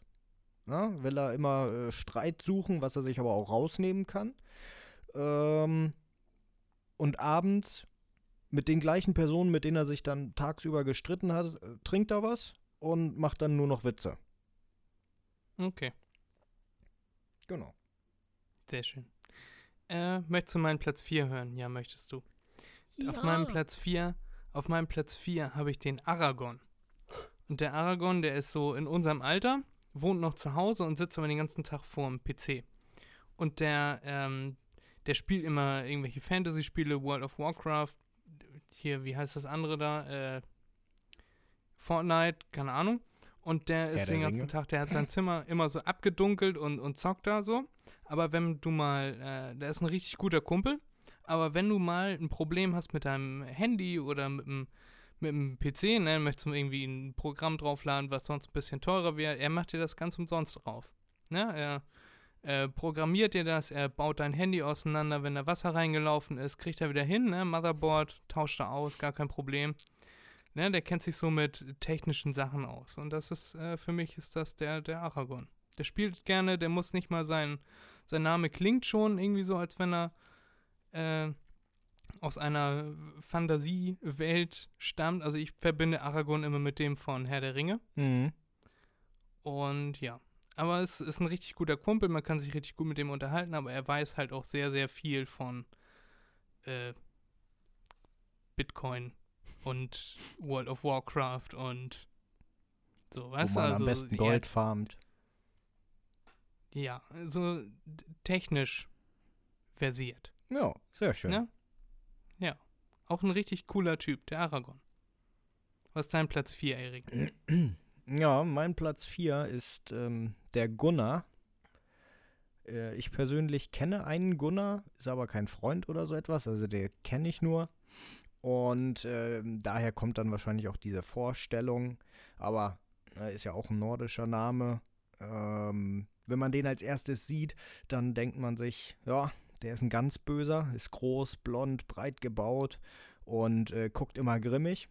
Ne? Will er immer äh, Streit suchen, was er sich aber auch rausnehmen kann. Ähm, und abends mit den gleichen Personen, mit denen er sich dann tagsüber gestritten hat, äh, trinkt er was und macht dann nur noch Witze. Okay. Genau. Sehr schön. Äh, möchtest du meinen Platz 4 hören? Ja, möchtest du. Ja. Auf meinem Platz 4, auf meinem Platz 4 habe ich den Aragon. Und der Aragon, der ist so in unserem Alter, wohnt noch zu Hause und sitzt aber den ganzen Tag vor dem PC. Und der, ähm, der spielt immer irgendwelche Fantasy-Spiele, World of Warcraft, hier, wie heißt das andere da? Äh, Fortnite, keine Ahnung. Und der ist den ganzen Ringe. Tag, der hat sein Zimmer [LAUGHS] immer so abgedunkelt und, und zockt da so. Aber wenn du mal, äh, der ist ein richtig guter Kumpel, aber wenn du mal ein Problem hast mit deinem Handy oder mit dem, mit dem PC, ne, möchtest du irgendwie ein Programm draufladen, was sonst ein bisschen teurer wäre, er macht dir das ganz umsonst drauf. Ne? Er äh, programmiert dir das, er baut dein Handy auseinander, wenn da Wasser reingelaufen ist, kriegt er wieder hin, ne? Motherboard, tauscht er aus, gar kein Problem. Ne? Der kennt sich so mit technischen Sachen aus. Und das ist, äh, für mich ist das der, der Aragon. Der spielt gerne, der muss nicht mal sein, sein Name klingt schon irgendwie so, als wenn er äh, aus einer Fantasiewelt stammt. Also ich verbinde Aragon immer mit dem von Herr der Ringe. Mhm. Und ja, aber es ist ein richtig guter Kumpel, man kann sich richtig gut mit dem unterhalten, aber er weiß halt auch sehr, sehr viel von äh, Bitcoin und World of Warcraft und so, weißt Wo man du? Also, am besten Gold ja, farmt. Ja, so technisch versiert. Ja, sehr schön. Ja? Ja. Auch ein richtig cooler Typ, der Aragon. Was ist dein Platz 4, Erik? [CLEARS THROAT] Ja, mein Platz 4 ist ähm, der Gunnar. Äh, ich persönlich kenne einen Gunnar, ist aber kein Freund oder so etwas, also der kenne ich nur. Und äh, daher kommt dann wahrscheinlich auch diese Vorstellung. Aber äh, ist ja auch ein nordischer Name. Ähm, wenn man den als erstes sieht, dann denkt man sich, ja, der ist ein ganz böser, ist groß, blond, breit gebaut und äh, guckt immer grimmig.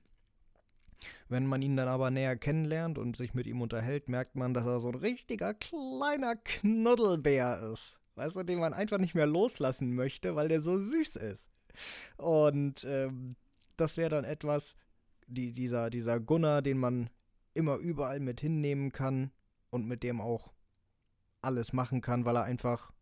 Wenn man ihn dann aber näher kennenlernt und sich mit ihm unterhält, merkt man, dass er so ein richtiger kleiner Knuddelbär ist. Weißt du, den man einfach nicht mehr loslassen möchte, weil der so süß ist. Und ähm, das wäre dann etwas, die, dieser, dieser Gunnar, den man immer überall mit hinnehmen kann und mit dem auch alles machen kann, weil er einfach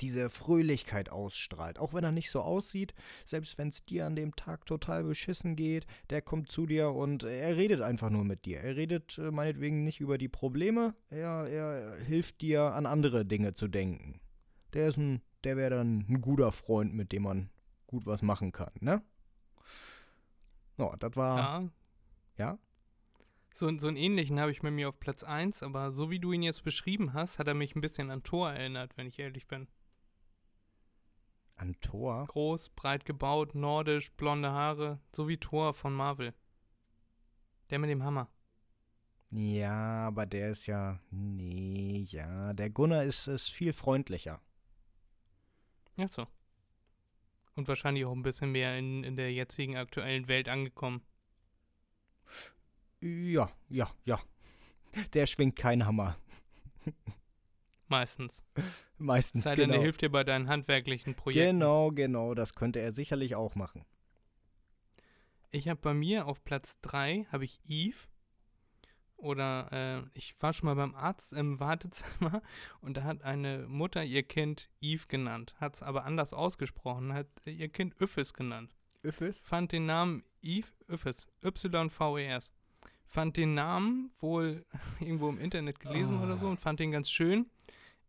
diese Fröhlichkeit ausstrahlt. Auch wenn er nicht so aussieht, selbst wenn es dir an dem Tag total beschissen geht, der kommt zu dir und er redet einfach nur mit dir. Er redet äh, meinetwegen nicht über die Probleme, er, er hilft dir an andere Dinge zu denken. Der ist ein, der wäre dann ein guter Freund, mit dem man gut was machen kann, ne? Ja, das war. Ja. Ja? So, so einen ähnlichen habe ich bei mir auf Platz 1, aber so wie du ihn jetzt beschrieben hast, hat er mich ein bisschen an Thor erinnert, wenn ich ehrlich bin. An Thor? Groß, breit gebaut, nordisch, blonde Haare, so wie Thor von Marvel. Der mit dem Hammer. Ja, aber der ist ja. Nee, ja. Der Gunnar ist, ist viel freundlicher. Ja, so. Und wahrscheinlich auch ein bisschen mehr in, in der jetzigen aktuellen Welt angekommen. Ja, ja, ja. Der schwingt keinen Hammer. [LAUGHS] Meistens. [LAUGHS] Meistens. Sei denn, genau. er hilft dir bei deinen handwerklichen Projekten. Genau, genau. Das könnte er sicherlich auch machen. Ich habe bei mir auf Platz 3 habe ich Eve. Oder äh, ich war schon mal beim Arzt im [LAUGHS] Wartezimmer und da hat eine Mutter ihr Kind Eve genannt, hat es aber anders ausgesprochen, hat ihr Kind Üffes genannt. Üffes? Fand den Namen Eve Üffes, Y-V-E-S. Fand den Namen wohl [LAUGHS] irgendwo im Internet gelesen oder so und fand den ganz schön.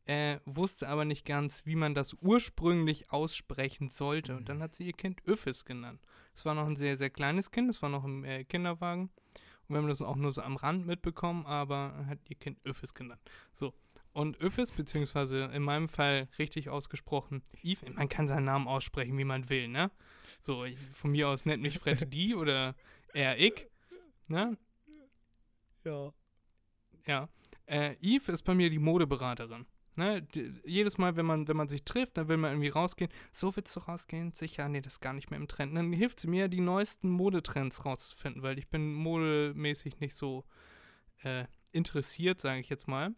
Äh, wusste aber nicht ganz, wie man das ursprünglich aussprechen sollte. Und dann hat sie ihr Kind Üffes genannt. Es war noch ein sehr, sehr kleines Kind, es war noch im äh, Kinderwagen. Und wir haben das auch nur so am Rand mitbekommen, aber hat ihr Kind Üffes genannt. So. Und Üffes, beziehungsweise in meinem Fall richtig ausgesprochen, Eve, man kann seinen Namen aussprechen, wie man will, ne? So, ich, von mir aus nennt mich Fred [LAUGHS] die oder er ich, ne? Ja. Ja. Äh, Eve ist bei mir die Modeberaterin. Ne? D jedes Mal, wenn man, wenn man sich trifft, dann will man irgendwie rausgehen. So willst du rausgehen? Sicher, nee, das ist gar nicht mehr im Trend. Dann hilft sie mir, die neuesten Modetrends rauszufinden, weil ich bin modemäßig nicht so äh, interessiert, sage ich jetzt mal.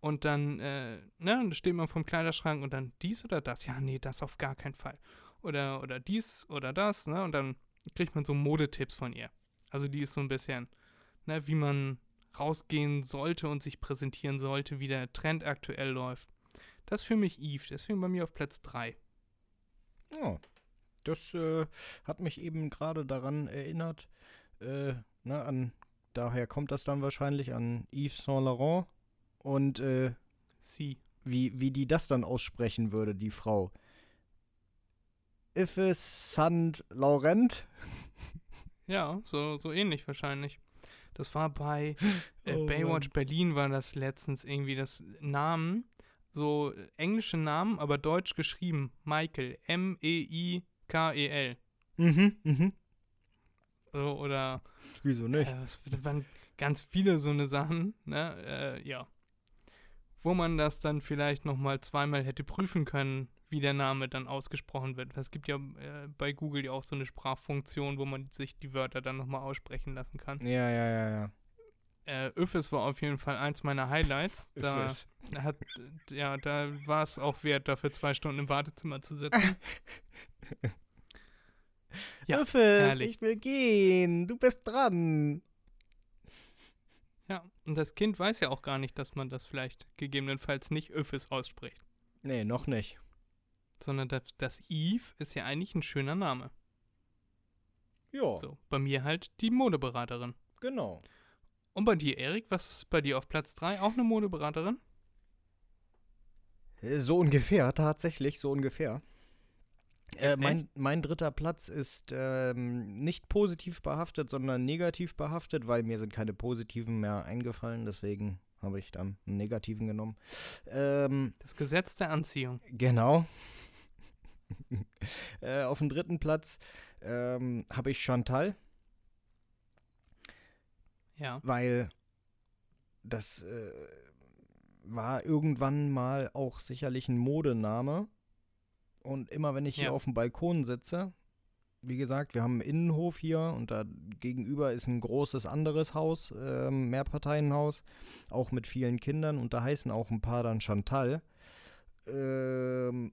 Und dann, äh, ne, dann steht man vom Kleiderschrank und dann dies oder das. Ja, nee, das auf gar keinen Fall. Oder, oder dies oder das, ne? Und dann kriegt man so Modetipps von ihr. Also die ist so ein bisschen, ne, wie man rausgehen sollte und sich präsentieren sollte, wie der Trend aktuell läuft. Das ist für mich Eve, deswegen bei mir auf Platz 3. Ja. Das äh, hat mich eben gerade daran erinnert, äh, ne, an, daher kommt das dann wahrscheinlich an Yves Saint Laurent und äh, Sie. wie, wie die das dann aussprechen würde, die Frau. Yves Saint Laurent? Ja, so, so ähnlich wahrscheinlich. Das war bei äh, Oh Baywatch Mann. Berlin war das letztens irgendwie das Namen, so englische Namen, aber deutsch geschrieben. Michael. M-E-I-K-E-L. Mhm, mhm. So, oder Wieso nicht? Äh, es waren ganz viele so eine Sachen, ne? Äh, ja. Wo man das dann vielleicht nochmal zweimal hätte prüfen können, wie der Name dann ausgesprochen wird. Es gibt ja äh, bei Google ja auch so eine Sprachfunktion, wo man sich die Wörter dann nochmal aussprechen lassen kann. Ja, ja, ja, ja. Äh, Öffes war auf jeden Fall eins meiner Highlights. Da hat, ja, da war es auch wert, dafür zwei Stunden im Wartezimmer zu sitzen. [LAUGHS] Ja, herrlich. ich will gehen. Du bist dran. Ja, und das Kind weiß ja auch gar nicht, dass man das vielleicht gegebenenfalls nicht Öffes ausspricht. Nee, noch nicht. Sondern das, das Eve ist ja eigentlich ein schöner Name. Ja, So, bei mir halt die Modeberaterin. genau. Und bei dir, Erik, was ist bei dir auf Platz 3? Auch eine Modeberaterin? Äh, So ungefähr, [LAUGHS] tatsächlich, so ungefähr. Äh, mein, mein dritter Platz ist ähm, nicht positiv behaftet, sondern negativ behaftet, weil mir sind keine positiven mehr eingefallen, deswegen habe ich dann einen negativen genommen. Ähm, Das Gesetz der Anziehung. genau. [LAUGHS] äh, auf dem dritten Platz ähm, habe ich Chantal, Ja. weil das äh, war irgendwann mal auch sicherlich ein Modename. Und immer wenn ich hier Ja. auf dem Balkon sitze, wie gesagt, wir haben einen Innenhof hier und da gegenüber ist ein großes anderes Haus, ähm, Mehrparteienhaus, auch mit vielen Kindern und da heißen auch ein paar dann Chantal. Ähm,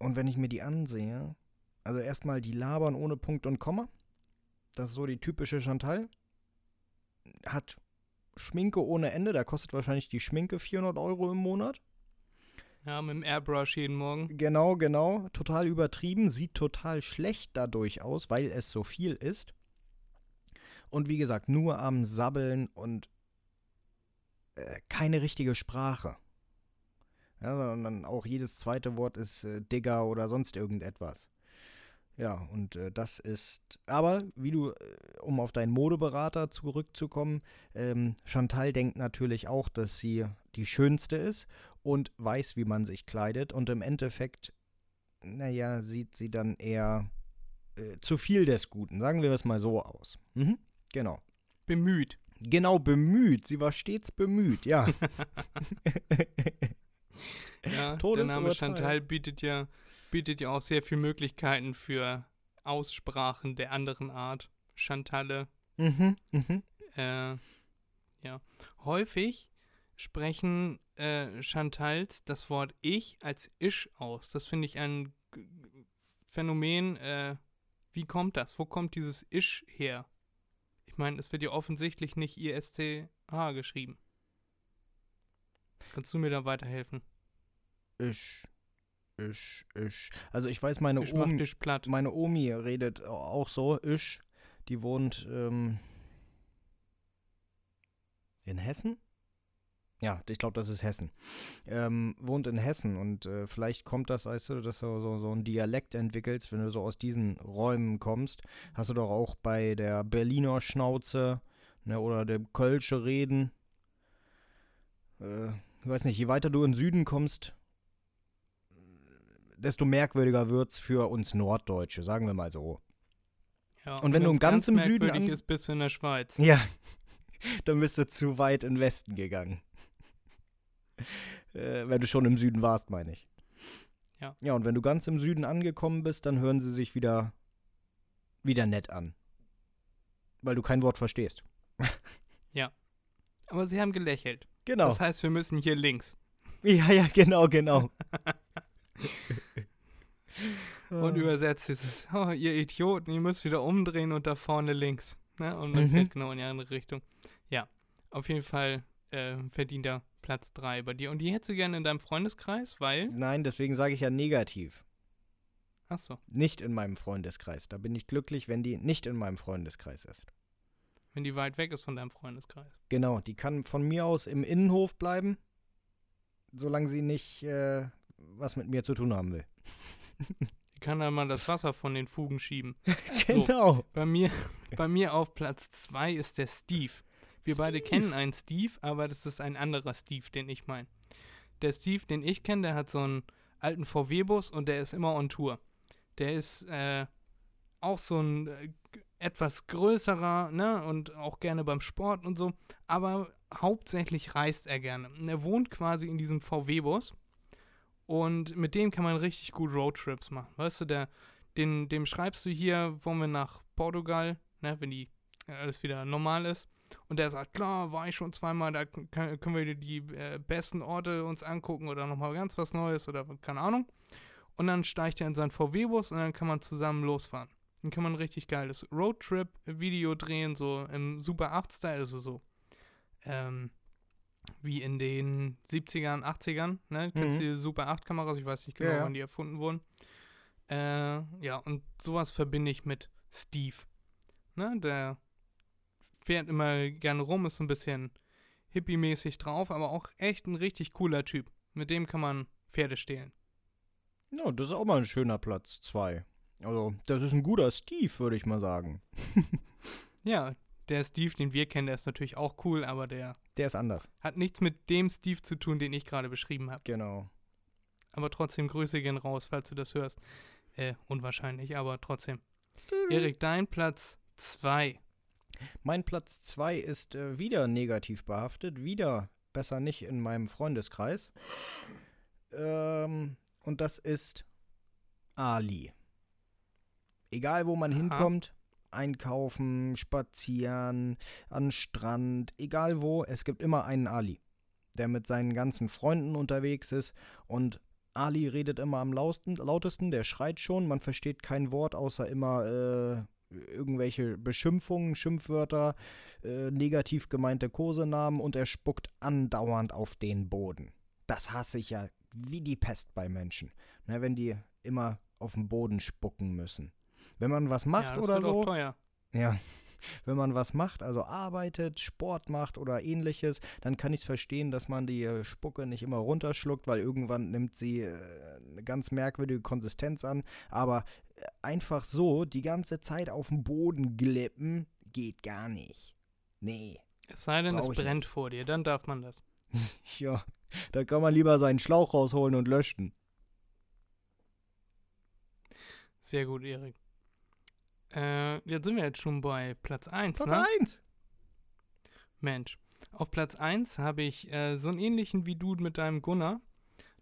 und wenn ich mir die ansehe, also erstmal die labern ohne Punkt und Komma. Das ist so die typische Chantal. Hat Schminke ohne Ende, da kostet wahrscheinlich die Schminke 400 Euro im Monat. Ja, mit dem Airbrush jeden Morgen. Genau, genau. Total übertrieben. Sieht total schlecht dadurch aus, weil es so viel ist. Und wie gesagt, nur am Sabbeln und äh, keine richtige Sprache. Ja, sondern auch jedes zweite Wort ist äh, Digger oder sonst irgendetwas. Ja, und äh, das ist. Aber, wie du, äh, um auf deinen Modeberater zurückzukommen, ähm, Chantal denkt natürlich auch, dass sie die schönste ist und weiß, wie man sich kleidet. Und im Endeffekt, naja, sieht sie dann eher äh, zu viel des Guten. Sagen wir es mal so aus. Mhm, genau. Bemüht. Genau, bemüht. Sie war stets bemüht, ja. [LAUGHS] [LAUGHS] Ja, [LAUGHS] der. Name Chantal bietet ja, bietet ja auch sehr viele Möglichkeiten für Aussprachen der anderen Art. Chantalle. mhm, mhm. Äh, ja. Häufig sprechen äh, Chantals das Wort ich als isch aus. Das finde ich ein Phänomen. Äh, wie kommt das? Wo kommt dieses isch her? Ich meine, es wird ja offensichtlich nicht ISTH geschrieben. Kannst du mir da weiterhelfen? Ich, ich, ich. Also ich weiß, meine Ich Omi, dich platt. meine Omi redet auch so, ich. Die wohnt ähm, in Hessen? Ja, ich glaube, das ist Hessen. Ähm, wohnt in Hessen und äh, vielleicht kommt das, weißt du, dass du so, so ein Dialekt entwickelst, wenn du so aus diesen Räumen kommst. Hast du doch auch bei der Berliner Schnauze ne, oder dem Kölsche Reden. Äh, ich weiß nicht, je weiter du in den Süden kommst, desto merkwürdiger wird's für uns Norddeutsche, sagen wir mal so. Ja, Und wenn du ganz im Süden merkwürdig an- ist, bist du in der Schweiz. Ja, [LAUGHS] dann bist du zu weit in den Westen gegangen. äh, wenn du schon im Süden warst, meine ich. Ja. Ja, und wenn du ganz im Süden angekommen bist, dann hören sie sich wieder, wieder nett an. Weil du kein Wort verstehst. [LAUGHS] Aber sie haben gelächelt. Genau. Das heißt, wir müssen hier links. ja, ja, genau, genau. [LAUGHS] Und Ah. übersetzt dieses, oh, ihr Idioten, ihr müsst wieder umdrehen und da vorne links. Ne? Und man Mhm. fährt genau in die andere Richtung. Ja, auf jeden Fall äh, verdient er Platz 3 bei dir. Und die hättest du gerne in deinem Freundeskreis, weil. Nein, deswegen sage ich ja negativ. Achso, Nicht in meinem Freundeskreis. Da bin ich glücklich, wenn die nicht in meinem Freundeskreis ist. wenn die weit weg ist von deinem Freundeskreis. Genau, die kann von mir aus im Innenhof bleiben, solange sie nicht äh, was mit mir zu tun haben will. [LAUGHS] Die kann dann mal das Wasser von den Fugen schieben. [LAUGHS] So. Genau. Bei mir, [LAUGHS] bei mir auf Platz 2 ist der Steve. Wir beide Steve. kennen einen Steve, aber das ist ein anderer Steve, den ich meine. Der Steve, den ich kenne, der hat so einen alten VW-Bus und der ist immer on Tour. Der ist äh, auch so ein äh, etwas größerer, ne, und auch gerne beim Sport und so, aber hauptsächlich reist er gerne. Und Er wohnt quasi in diesem VW-Bus und mit dem kann man richtig gut Roadtrips machen. Weißt du, der, den, dem schreibst du hier, wollen wir nach Portugal, ne, wenn die äh, alles wieder normal ist. Und der sagt, klar, war ich schon zweimal, da können wir die äh, besten Orte uns angucken oder nochmal ganz was Neues oder keine Ahnung. Und dann steigt er in seinen VW-Bus und dann kann man zusammen losfahren. Dann kann man ein richtig geiles Roadtrip-Video drehen, so im Super 8-Style, also so ähm, wie in den 70ern, 80ern, ne? Kennst Mhm. du die Super 8-Kameras? Ich weiß nicht genau, Ja, ja. wann die erfunden wurden. Äh, ja, und sowas verbinde ich mit Steve. Ne? Der fährt immer gerne rum, ist so ein bisschen hippie-mäßig drauf, aber auch echt ein richtig cooler Typ. Mit dem kann man Pferde stehlen. Ja, das ist auch mal ein schöner Platz, zwei. Also, das ist ein guter Steve, würde ich mal sagen. [LAUGHS] Ja, der Steve, den wir kennen, der ist natürlich auch cool, aber der Der ist anders. hat nichts mit dem Steve zu tun, den ich gerade beschrieben habe. Genau. Aber trotzdem Grüße gehen raus, falls du das hörst. Äh, unwahrscheinlich, aber trotzdem. Stevie. Erik, dein Platz 2. Mein Platz 2 ist äh, wieder negativ behaftet, wieder besser nicht in meinem Freundeskreis. Ähm, und das ist Ali. Egal, wo man Aha. hinkommt, einkaufen, spazieren, an Strand, egal wo, es gibt immer einen Ali, der mit seinen ganzen Freunden unterwegs ist und Ali redet immer am lautesten, lautesten der schreit schon, man versteht kein Wort, außer immer äh, irgendwelche Beschimpfungen, Schimpfwörter, äh, negativ gemeinte Kosenamen und er spuckt andauernd auf den Boden. Das hasse ich ja wie die Pest bei Menschen, ne, wenn die immer auf den Boden spucken müssen. Wenn man was macht ja, das oder wird so, auch teuer. ja. [LAUGHS] Wenn man was macht, also arbeitet, Sport macht oder ähnliches, dann kann ich es verstehen, dass man die äh, Spucke nicht immer runterschluckt, weil irgendwann nimmt sie äh, eine ganz merkwürdige Konsistenz an. Aber äh, einfach so die ganze Zeit auf dem Boden glippen, geht gar nicht. Nee. Es sei denn, es brennt vor dir, dann darf man das. [LAUGHS] Ja, da kann man lieber seinen Schlauch rausholen und löschen. Sehr gut, Erik. Äh, jetzt sind wir jetzt schon bei Platz 1, Platz ne? 1. Mensch. Auf Platz 1 habe ich äh, so einen ähnlichen wie du mit deinem Gunnar.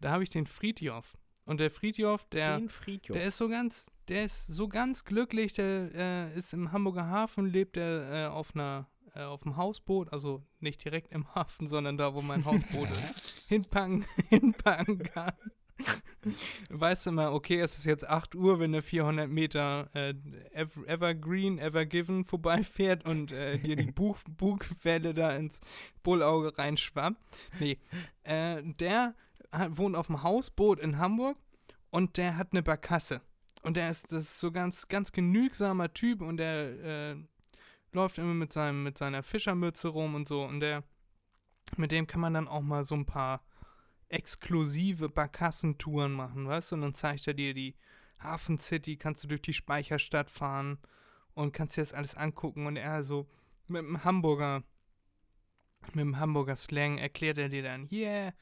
Da habe ich den Friedjof. Und der Friedjof, der, der ist so ganz, der ist so ganz glücklich, der äh, ist im Hamburger Hafen, lebt er äh, auf einer, äh, auf dem Hausboot, also nicht direkt im Hafen, sondern da, wo mein Hausboot [LAUGHS] hinpacken, hinpacken kann. [LAUGHS] Weißt du mal, okay, es ist jetzt 8 Uhr, wenn der 400 Meter äh, Ev- Evergreen, Evergiven vorbeifährt und äh, dir die [LAUGHS] Buch, Bugwelle da ins Bullauge reinschwappt. Nee, äh, der hat, wohnt auf dem Hausboot in Hamburg und der hat eine Barkasse. Und der ist, das ist so ganz, ganz genügsamer Typ und der äh, läuft immer mit, seinem, mit seiner Fischermütze rum und so. Und der, mit dem kann man dann auch mal so ein paar exklusive Barkassentouren machen, weißt du? Und dann zeigt er dir die Hafen City, kannst du durch die Speicherstadt fahren und kannst dir das alles angucken. Und er so mit dem Hamburger, mit dem Hamburger Slang erklärt er dir dann, hier,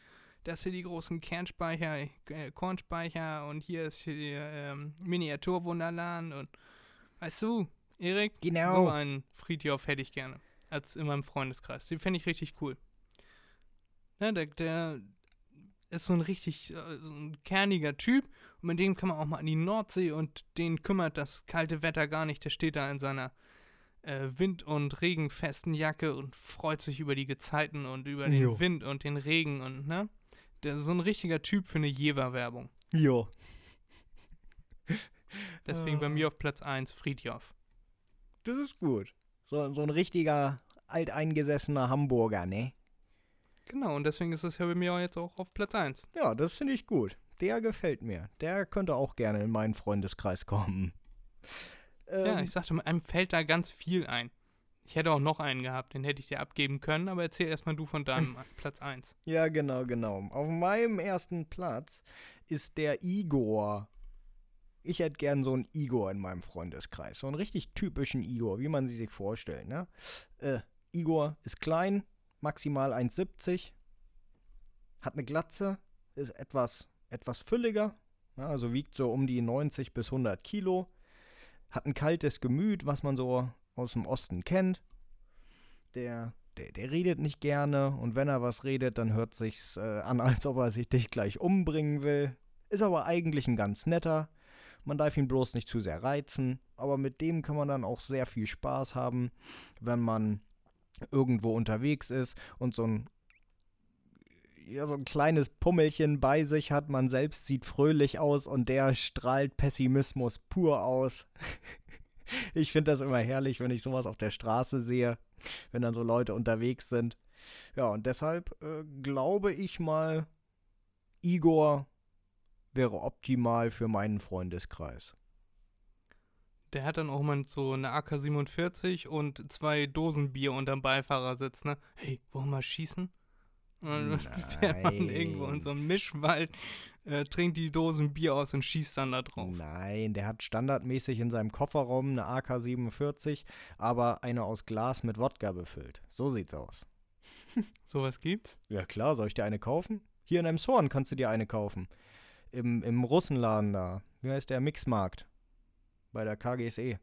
das sind die großen Kernspeicher, äh, Kornspeicher und hier ist hier ähm, Miniaturwunderland und weißt du, Erik, Genau. so einen Friedhof hätte ich gerne. Als in meinem Freundeskreis. Den fände ich richtig cool. Ne, der, der ist so ein richtig äh, so ein kerniger Typ und mit dem kann man auch mal an die Nordsee und den kümmert das kalte Wetter gar nicht. Der steht da in seiner äh, wind- und regenfesten Jacke und freut sich über die Gezeiten und über den Jo. Wind und den Regen und ne? Der ist so ein richtiger Typ für eine Jever-Werbung. Jo. [LAUGHS] Deswegen bei Ah. mir auf Platz 1 Friedjof. Das ist gut. So, so ein richtiger alteingesessener Hamburger, ne? Genau, und deswegen ist es ja bei mir auch jetzt auch auf Platz 1. Ja, das finde ich gut. Der gefällt mir. Der könnte auch gerne in meinen Freundeskreis kommen. [LAUGHS] Ja, Ähm, ich sagte, einem fällt da ganz viel ein. Ich hätte auch noch einen gehabt, den hätte ich dir abgeben können, aber erzähl erstmal du von deinem [LAUGHS] Platz 1. ja, genau, genau. Auf meinem ersten Platz ist der Igor. Ich hätte gern so einen Igor in meinem Freundeskreis. So einen richtig typischen Igor, wie man sie sich vorstellt, ne? Äh, Igor ist klein, maximal 1,70, hat eine Glatze, ist etwas, etwas fülliger, ja, also wiegt so um die 90 bis 100 Kilo, hat ein kaltes Gemüt, was man so aus dem Osten kennt. Der, der, der redet nicht gerne und wenn er was redet, dann hört sich's äh, an, [LAUGHS] als ob er sich dich gleich umbringen will. Ist aber eigentlich ein ganz netter. Man darf ihn bloß nicht zu sehr reizen, aber mit dem kann man dann auch sehr viel Spaß haben, wenn man irgendwo unterwegs ist und so ein ja, so ein kleines Pummelchen bei sich hat. Man selbst sieht fröhlich aus und der strahlt Pessimismus pur aus. [LAUGHS] ich finde das immer herrlich, wenn ich sowas auf der Straße sehe, wenn dann so Leute unterwegs sind. Ja, und deshalb äh, glaube ich mal, Igor wäre optimal für meinen Freundeskreis. Der hat dann auch mal so eine AK-47 und zwei Dosen Bier unterm Beifahrersitz, ne? Hey, wollen wir mal schießen? Und dann fährt man irgendwo in so einem Mischwald, äh, trinkt die Dosen Bier aus und schießt dann da drauf. Nein, der hat standardmäßig in seinem Kofferraum eine AK-47, aber eine aus Glas mit Wodka befüllt. So sieht's aus. [LAUGHS] Sowas gibt's? Ja klar, soll ich dir eine kaufen? Hier in Emshorn kannst du dir eine kaufen. Im, im Russenladen da. Wie heißt der Mixmarkt? Bei der KGSE.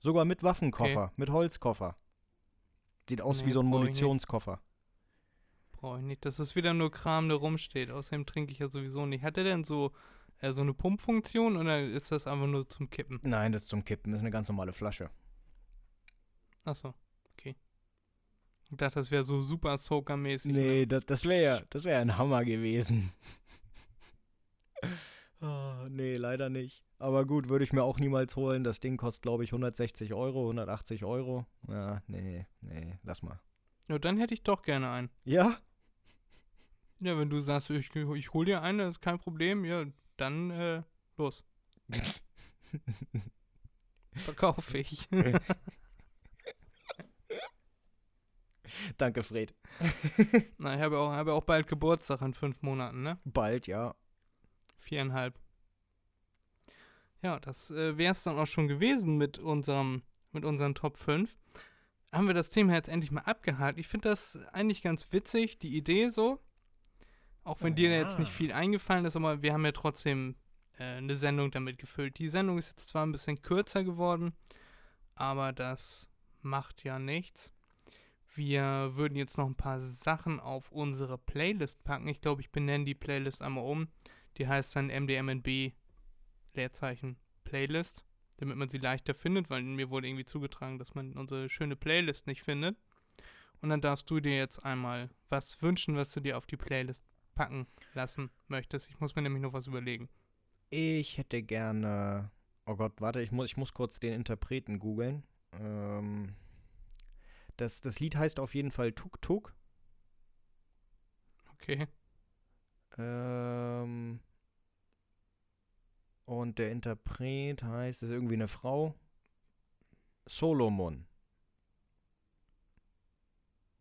Sogar mit Waffenkoffer, mit Holzkoffer. Sieht aus Nee, wie so ein brauch ich nicht. Munitionskoffer. Brauche ich nicht. Das ist wieder nur Kram, der rumsteht. Außerdem trinke ich ja sowieso nicht. Hat er denn so, äh, so eine Pumpfunktion oder ist das einfach nur zum Kippen? Nein, das ist zum Kippen, das ist eine ganz normale Flasche. Achso, okay. Ich dachte, das wäre so super Soaker-mäßig. Nee, das, das wäre ja, das wäre ein Hammer gewesen. [LAUGHS] Ah, nee, leider nicht. Aber gut, würde ich mir auch niemals holen. Das Ding kostet, glaube ich, 160 Euro, 180 Euro. Ja, nee, nee, lass mal. Ja, dann hätte ich doch gerne einen. Ja? Ja, wenn du sagst, ich, ich hol dir einen, das ist kein Problem, ja, dann äh, los. [LAUGHS] Verkaufe ich. [LAUGHS] Danke, Fred. [LAUGHS] Na, ich habe auch, habe auch bald Geburtstag in fünf Monaten, ne? Bald, ja. Viereinhalb. Ja, das äh, wäre es dann auch schon gewesen mit unserem, mit unseren Top 5. Haben wir das Thema jetzt endlich mal abgehakt. Ich finde das eigentlich ganz witzig, die Idee so. Auch wenn dir jetzt nicht viel eingefallen ist, aber wir haben ja trotzdem äh, eine Sendung damit gefüllt. Die Sendung ist jetzt zwar ein bisschen kürzer geworden, aber das macht ja nichts. Wir würden jetzt noch ein paar Sachen auf unsere Playlist packen. Ich glaube, ich benenne die Playlist einmal um. Die heißt dann MDMNB Leerzeichen Playlist, damit man sie leichter findet, weil mir wurde irgendwie zugetragen, dass man unsere schöne Playlist nicht findet. Und dann darfst du dir jetzt einmal was wünschen, was du dir auf die Playlist packen lassen möchtest. Ich muss mir nämlich noch was überlegen. Ich hätte gerne. Oh Gott, warte, ich muss, ich muss kurz den Interpreten googeln. Ähm, das, das Lied heißt auf jeden Fall Tuk Tuk. Okay. Ähm, und der Interpret heißt, ist irgendwie eine Frau. Solomon.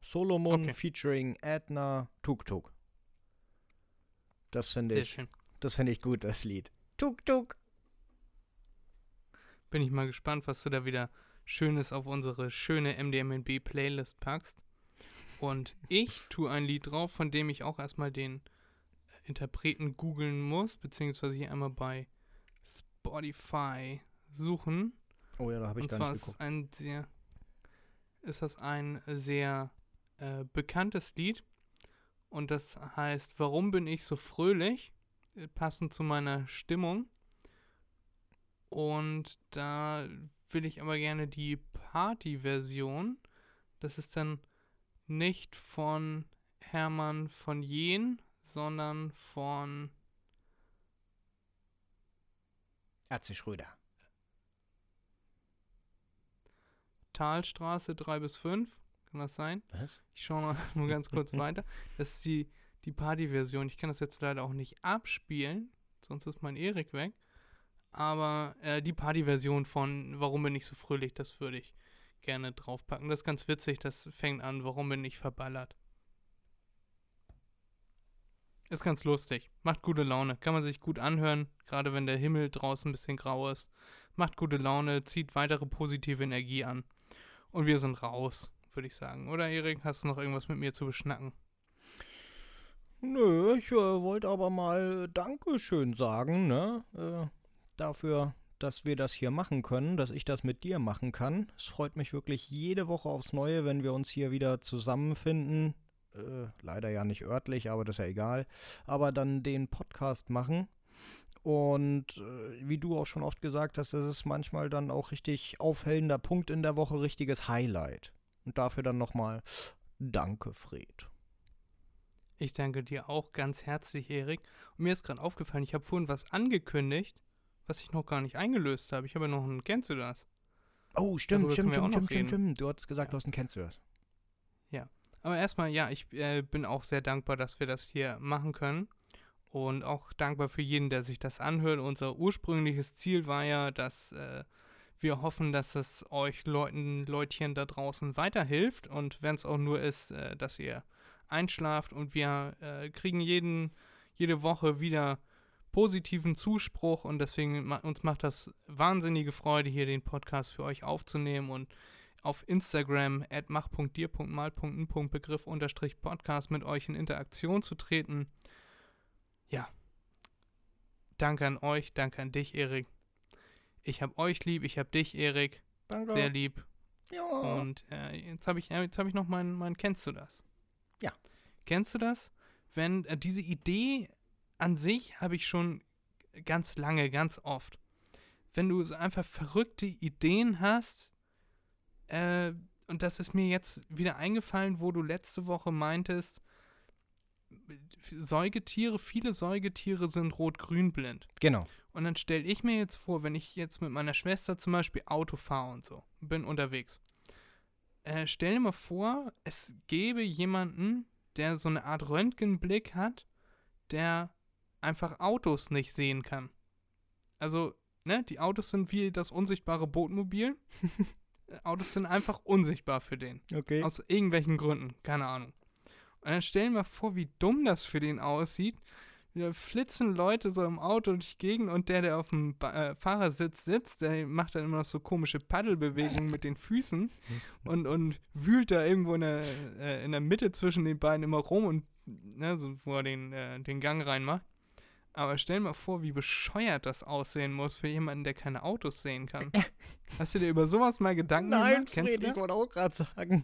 Solomon Okay. featuring Edna Tuk Tuk. Das finde ich, schön. das finde ich gut, das Lied. Tuk Tuk. Bin ich mal gespannt, was du da wieder Schönes auf unsere schöne MDMNB Playlist packst. Und ich tue ein Lied drauf, von dem ich auch erstmal den Interpreten googeln muss, beziehungsweise hier einmal bei Spotify suchen. Oh ja, da habe ich Und gar zwar nicht ist, geguckt. ein sehr, ist das ein sehr äh, bekanntes Lied. Und das heißt, Warum bin ich so fröhlich? Äh, Passend zu meiner Stimmung. Und da will ich aber gerne die Party-Version. Das ist dann nicht von Hermann von Jehn, sondern von Atze Schröder. Talstraße 3 bis 5. Kann das sein? Was? Ich schaue mal [LAUGHS] nur ganz kurz [LAUGHS] weiter. Das ist die, die Party-Version. Ich kann das jetzt leider auch nicht abspielen, sonst ist mein Erik weg. Aber äh, die Party-Version von Warum bin ich so fröhlich, das würde ich gerne draufpacken. Das ist ganz witzig, das fängt an, warum bin ich verballert. Ist ganz lustig. Macht gute Laune. Kann man sich gut anhören, gerade wenn der Himmel draußen ein bisschen grau ist. Macht gute Laune, zieht weitere positive Energie an. Und wir sind raus, würde ich sagen. Oder Erik, hast du noch irgendwas mit mir zu beschnacken? Nö, ich äh, wollte aber mal Dankeschön sagen, ne? Äh, dafür, dass wir das hier machen können, dass ich das mit dir machen kann. Es freut mich wirklich jede Woche aufs Neue, wenn wir uns hier wieder zusammenfinden. Äh, leider ja nicht örtlich, aber das ist ja egal. Aber dann den Podcast machen. Und äh, wie du auch schon oft gesagt hast, das ist manchmal dann auch richtig aufhellender Punkt in der Woche, richtiges Highlight. Und dafür dann nochmal Danke, Fred. Ich danke dir auch ganz herzlich, Erik. Und mir ist gerade aufgefallen, ich habe vorhin was angekündigt, was ich noch gar nicht eingelöst habe. Ich habe ja noch einen, kennst du das? Oh, stimmt, Darüber stimmt, stimmt, stimmt, stimmt. Du hast gesagt, Ja. du hast einen kennst du das. Aber erstmal, ja, ich äh, bin auch sehr dankbar, dass wir das hier machen können. Und auch dankbar für jeden, der sich das anhört. Unser ursprüngliches Ziel war ja, dass äh, wir hoffen, dass es euch Leuten, Leutchen da draußen weiterhilft. Und wenn es auch nur ist, äh, dass ihr einschlaft und wir äh, kriegen jeden, jede Woche wieder positiven Zuspruch und deswegen ma uns macht das wahnsinnige Freude, hier den Podcast für euch aufzunehmen und auf Instagram at mach.dir.mal.n.begriff unterstrich Podcast mit euch in Interaktion zu treten. Ja. Danke an euch, danke an dich, Erik. Ich hab euch lieb, ich hab dich, Erik. Danke. Sehr lieb. ja. Und äh, jetzt habe ich, äh, jetzt hab ich noch mein, mein Kennst du das? Ja. Kennst du das? Wenn äh, diese Idee an sich habe ich schon ganz lange, ganz oft. Wenn du so einfach verrückte Ideen hast, äh, und das ist mir jetzt wieder eingefallen, wo du letzte Woche meintest, Säugetiere, viele Säugetiere sind rot-grün blind. Genau. Und dann stelle ich mir jetzt vor, wenn ich jetzt mit meiner Schwester zum Beispiel Auto fahre und so, bin unterwegs. Äh, stell dir mal vor, es gäbe jemanden, der so eine Art Röntgenblick hat, der einfach Autos nicht sehen kann. Also, ne, die Autos sind wie das unsichtbare Bootmobil. [LAUGHS] Autos sind einfach unsichtbar für den. Okay. Aus irgendwelchen Gründen, keine Ahnung. Und dann stellen wir vor, wie dumm das für den aussieht. Da flitzen Leute so im Auto durch die Gegend und der, der auf dem ba äh, Fahrersitz sitzt, der macht dann immer noch so komische Paddelbewegungen mit den Füßen [LAUGHS] und, und wühlt da irgendwo in der, äh, in der Mitte zwischen den beiden immer rum und ne, so, wo er den, äh, den Gang reinmacht. Aber stell mal vor, wie bescheuert das aussehen muss für jemanden, der keine Autos sehen kann. Hast du dir über sowas mal Gedanken Nein, gemacht? Kennst Fred, ich wollte auch gerade sagen,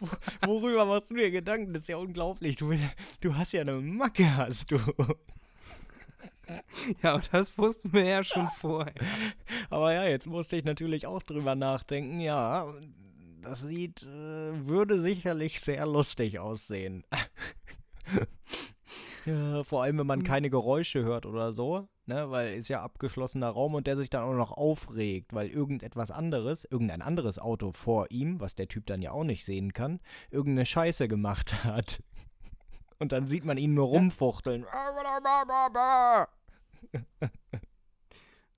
wo- worüber machst du dir Gedanken? Das ist ja unglaublich. Du, du hast ja eine Macke, hast du. Ja, und das wussten wir ja schon vorher. Aber ja, jetzt musste ich natürlich auch drüber nachdenken. Ja, das sieht, äh, würde sicherlich sehr lustig aussehen. Vor allem, wenn man keine Geräusche hört oder so, ne, weil ist ja abgeschlossener Raum und der sich dann auch noch aufregt, weil irgendetwas anderes, irgendein anderes Auto vor ihm, was der Typ dann ja auch nicht sehen kann, irgendeine Scheiße gemacht [LAUGHS] hat. Und dann sieht man ihn nur rumfuchteln.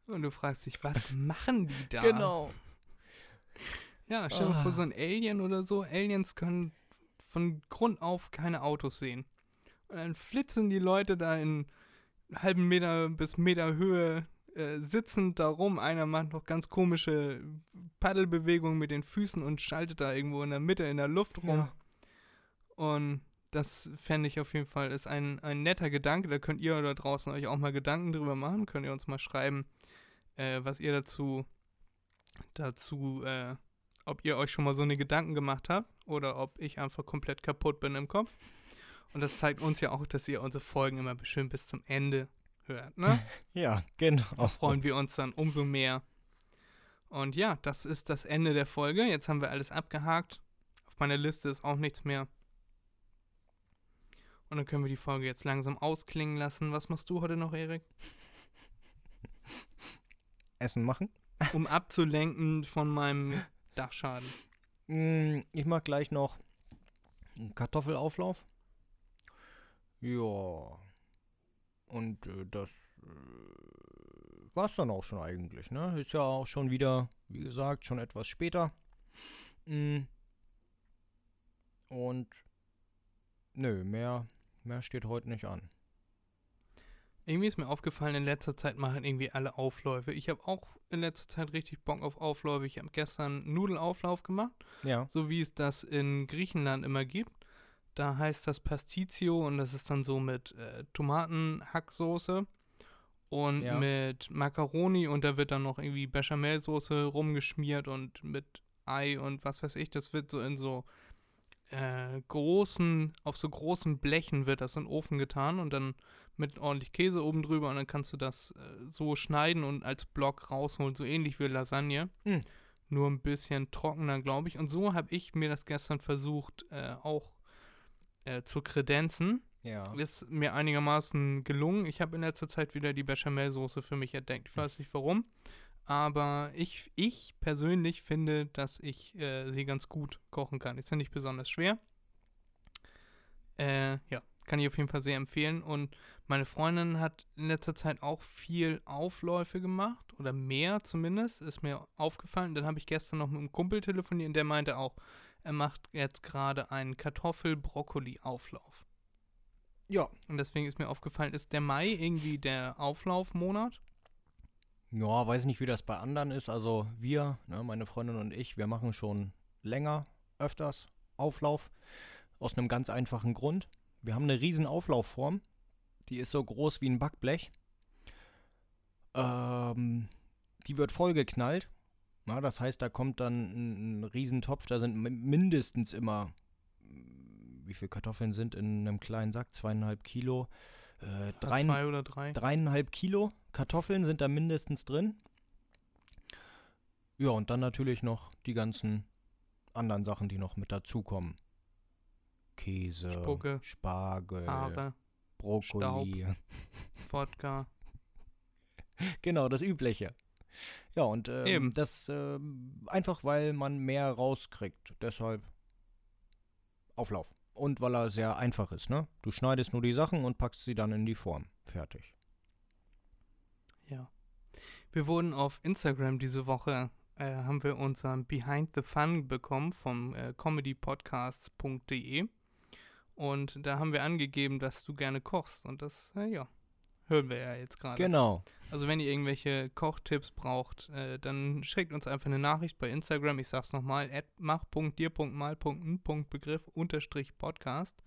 Und du fragst dich, was machen die da? Genau. Ja, stell dir vor, Ah. so ein Alien oder so. Aliens können von Grund auf keine Autos sehen. Und dann flitzen die Leute da in halben Meter bis Meter Höhe äh, sitzend da rum. Einer macht noch ganz komische Paddelbewegungen mit den Füßen und schaltet da irgendwo in der Mitte in der Luft rum. Ja. Und das fände ich auf jeden Fall, ist ein, ein netter Gedanke. Da könnt ihr da draußen euch auch mal Gedanken drüber machen. Könnt ihr uns mal schreiben, äh, was ihr dazu, dazu, äh, ob ihr euch schon mal so eine Gedanken gemacht habt oder ob ich einfach komplett kaputt bin im Kopf. Und das zeigt uns ja auch, dass ihr unsere Folgen immer schön bis zum Ende hört, ne? [LAUGHS] Ja, genau. Da freuen wir uns dann umso mehr. Und ja, das ist das Ende der Folge. Jetzt haben wir alles abgehakt. Auf meiner Liste ist auch nichts mehr. Und dann können wir die Folge jetzt langsam ausklingen lassen. Was machst du heute noch, Erik? Essen machen. Um abzulenken von meinem Dachschaden. Mm, Ich mach gleich noch einen Kartoffelauflauf. Ja. Und äh, das äh, war's dann auch schon eigentlich, ne? Ist ja auch schon wieder, wie gesagt, schon etwas später. Mm. Und nö, mehr, mehr steht heute nicht an. Irgendwie ist mir aufgefallen, in letzter Zeit machen irgendwie alle Aufläufe. Ich habe auch in letzter Zeit richtig Bock auf Aufläufe. Ich habe gestern Nudelauflauf gemacht. Ja. so wie es das in Griechenland immer gibt. Da heißt das Pastizio und das ist dann so mit äh, Tomatenhacksoße und Ja. mit Macaroni und da wird dann noch irgendwie Bechamelsoße rumgeschmiert und mit Ei und was weiß ich. Das wird so in so äh, großen, auf so großen Blechen wird das in den Ofen getan und dann mit ordentlich Käse oben drüber und dann kannst du das äh, so schneiden und als Block rausholen, so ähnlich wie Lasagne Hm. nur ein bisschen trockener, glaube ich. Und so habe ich mir das gestern versucht, äh, auch äh, zu kredenzen. Ja. Ist mir einigermaßen gelungen. Ich habe in letzter Zeit wieder die Bechamelsoße für mich entdeckt. Ich weiß nicht warum. Aber ich, ich persönlich finde, dass ich äh, sie ganz gut kochen kann. Ist ja nicht besonders schwer. Äh, ja, kann ich auf jeden Fall sehr empfehlen. Und meine Freundin hat in letzter Zeit auch viel Aufläufe gemacht. Oder mehr zumindest. Ist mir aufgefallen. Dann habe ich gestern noch mit einem Kumpel telefoniert und der meinte auch, er macht jetzt gerade einen Kartoffel-Brokkoli-Auflauf. Ja. Und deswegen ist mir aufgefallen, ist der Mai irgendwie der Auflaufmonat? Ja, weiß nicht, wie das bei anderen ist. Also wir, ne, meine Freundin und ich, wir machen schon länger, öfters Auflauf. Aus einem ganz einfachen Grund. Wir haben eine riesen Auflaufform. Die ist so groß wie ein Backblech. Ähm, die wird vollgeknallt Na, das heißt, da kommt dann ein, Riesentopf, da sind mi- mindestens immer, mm, wie viele Kartoffeln sind in einem kleinen Sack? Zweieinhalb Kilo. Äh, drei, Zwei oder drei. dreieinhalb Kilo Kartoffeln sind da mindestens drin. Ja, und dann natürlich noch die ganzen anderen Sachen, die noch mit dazukommen. Käse, Spucke, Spargel, Haare, Brokkoli. [LAUGHS] Wodka. Genau, das Übliche. Ja, und ähm, Eben. das ähm, einfach, weil man mehr rauskriegt. Deshalb Auflauf. Und weil er sehr einfach ist, ne? Du schneidest nur die Sachen und packst sie dann in die Form. Fertig. Ja. Wir wurden auf Instagram diese Woche, äh, haben wir unseren Behind the Fun bekommen vom äh, comedypodcasts.de und da haben wir angegeben, dass du gerne kochst und das, äh, ja, hören wir ja jetzt gerade. Genau. Also wenn ihr irgendwelche Kochtipps braucht, äh, dann schickt uns einfach eine Nachricht bei Instagram. Ich sag's nochmal, mach.dir.mal.n.begriff unterstrich Podcast.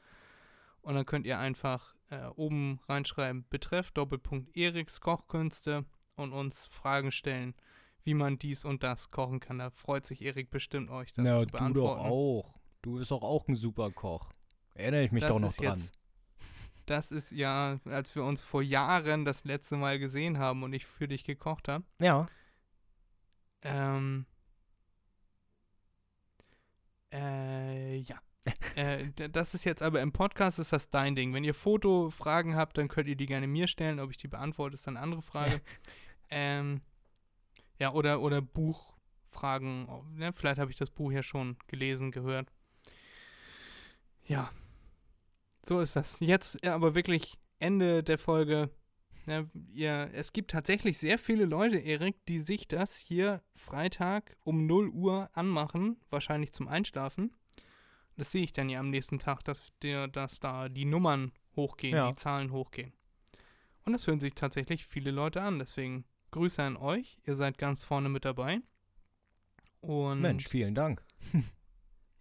Und dann könnt ihr einfach äh, oben reinschreiben, betreff Doppelpunkt Eriks Kochkünste und uns Fragen stellen, wie man dies und das kochen kann. Da freut sich Erik bestimmt euch, das Na, zu du doch beantworten. auch. Du bist doch auch ein super Koch. Erinnere ich mich das doch noch dran. jetzt, das ist ja, als wir uns vor Jahren das letzte Mal gesehen haben und ich für dich gekocht habe. Ja. Ähm. Äh, ja. [LAUGHS] äh, das ist jetzt aber im Podcast ist das dein Ding. Wenn ihr Fotofragen habt, dann könnt ihr die gerne mir stellen. Ob ich die beantworte, ist dann eine andere Frage. ähm, ja, oder, oder Buchfragen. Ne? Vielleicht habe ich das Buch ja schon gelesen, gehört. Ja. So ist das. Jetzt ja, aber wirklich Ende der Folge. Ja, ihr, es gibt tatsächlich sehr viele Leute, Erik, die sich das hier Freitag um 0 Uhr anmachen, wahrscheinlich zum Einschlafen. Das sehe ich dann ja am nächsten Tag, dass, der, dass da die Nummern hochgehen, Ja. die Zahlen hochgehen. Und das hören sich tatsächlich viele Leute an. Deswegen Grüße an euch. Ihr seid ganz vorne mit dabei. Und Mensch, vielen Dank. [LAUGHS]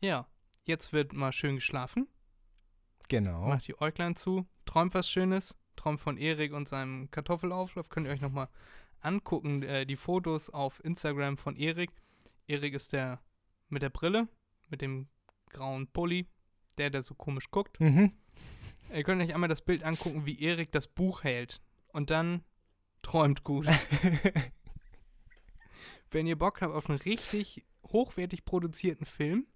ja, jetzt wird mal schön geschlafen. Genau. Macht die Äuglein zu, träumt was Schönes, träumt von Erik und seinem Kartoffelauflauf. Könnt ihr euch nochmal angucken, äh, die Fotos auf Instagram von Erik. Erik ist der mit der Brille, mit dem grauen Pulli, der, der so komisch guckt. Mhm. Ihr könnt euch einmal das Bild angucken, wie Erik das Buch hält. Und dann träumt gut. [LAUGHS] Wenn ihr Bock habt auf einen richtig hochwertig produzierten Film,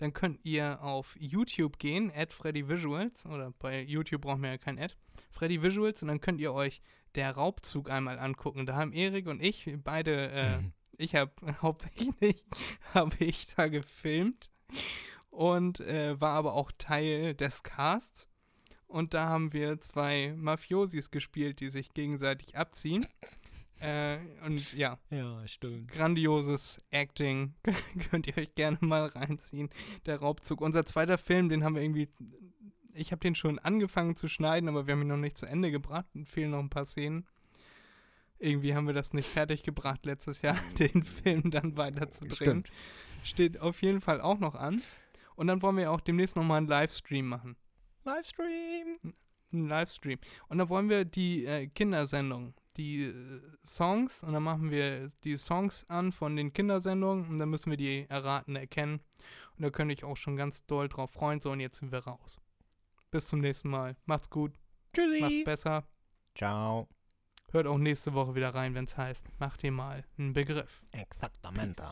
dann könnt ihr auf YouTube gehen, at Freddy Visuals, oder bei YouTube braucht man ja kein Ad, Freddy Visuals, und dann könnt ihr euch der Raubzug einmal angucken. Da haben Erik und ich beide, äh, ich habe [LAUGHS] hauptsächlich, [LAUGHS] habe ich da gefilmt und äh, war aber auch Teil des Casts. Und da haben wir zwei Mafiosis gespielt, die sich gegenseitig abziehen. Äh, und ja, Ja, stimmt. grandioses Acting. [LAUGHS] Könnt ihr euch gerne mal reinziehen. Der Raubzug. Unser zweiter Film, den haben wir irgendwie. Ich habe den schon angefangen zu schneiden, aber wir haben ihn noch nicht zu Ende gebracht. Und fehlen noch ein paar Szenen. Irgendwie haben wir das nicht fertig gebracht letztes Jahr, [LAUGHS] den Film dann weiter zu drehen. Stimmt. Steht auf jeden Fall auch noch an. Und dann wollen wir auch demnächst nochmal einen Livestream machen. Livestream. Einen Livestream. Und dann wollen wir die äh, Kindersendung, die äh, Songs, und dann machen wir die Songs an von den Kindersendungen und dann müssen wir die erraten, erkennen. Und da könnte ich auch schon ganz doll drauf freuen. So, und jetzt sind wir raus. Bis zum nächsten Mal. Macht's gut, Tschüssi. macht's besser. Ciao. Hört auch nächste Woche wieder rein, wenn es heißt, macht ihr mal einen Begriff. Exactamente.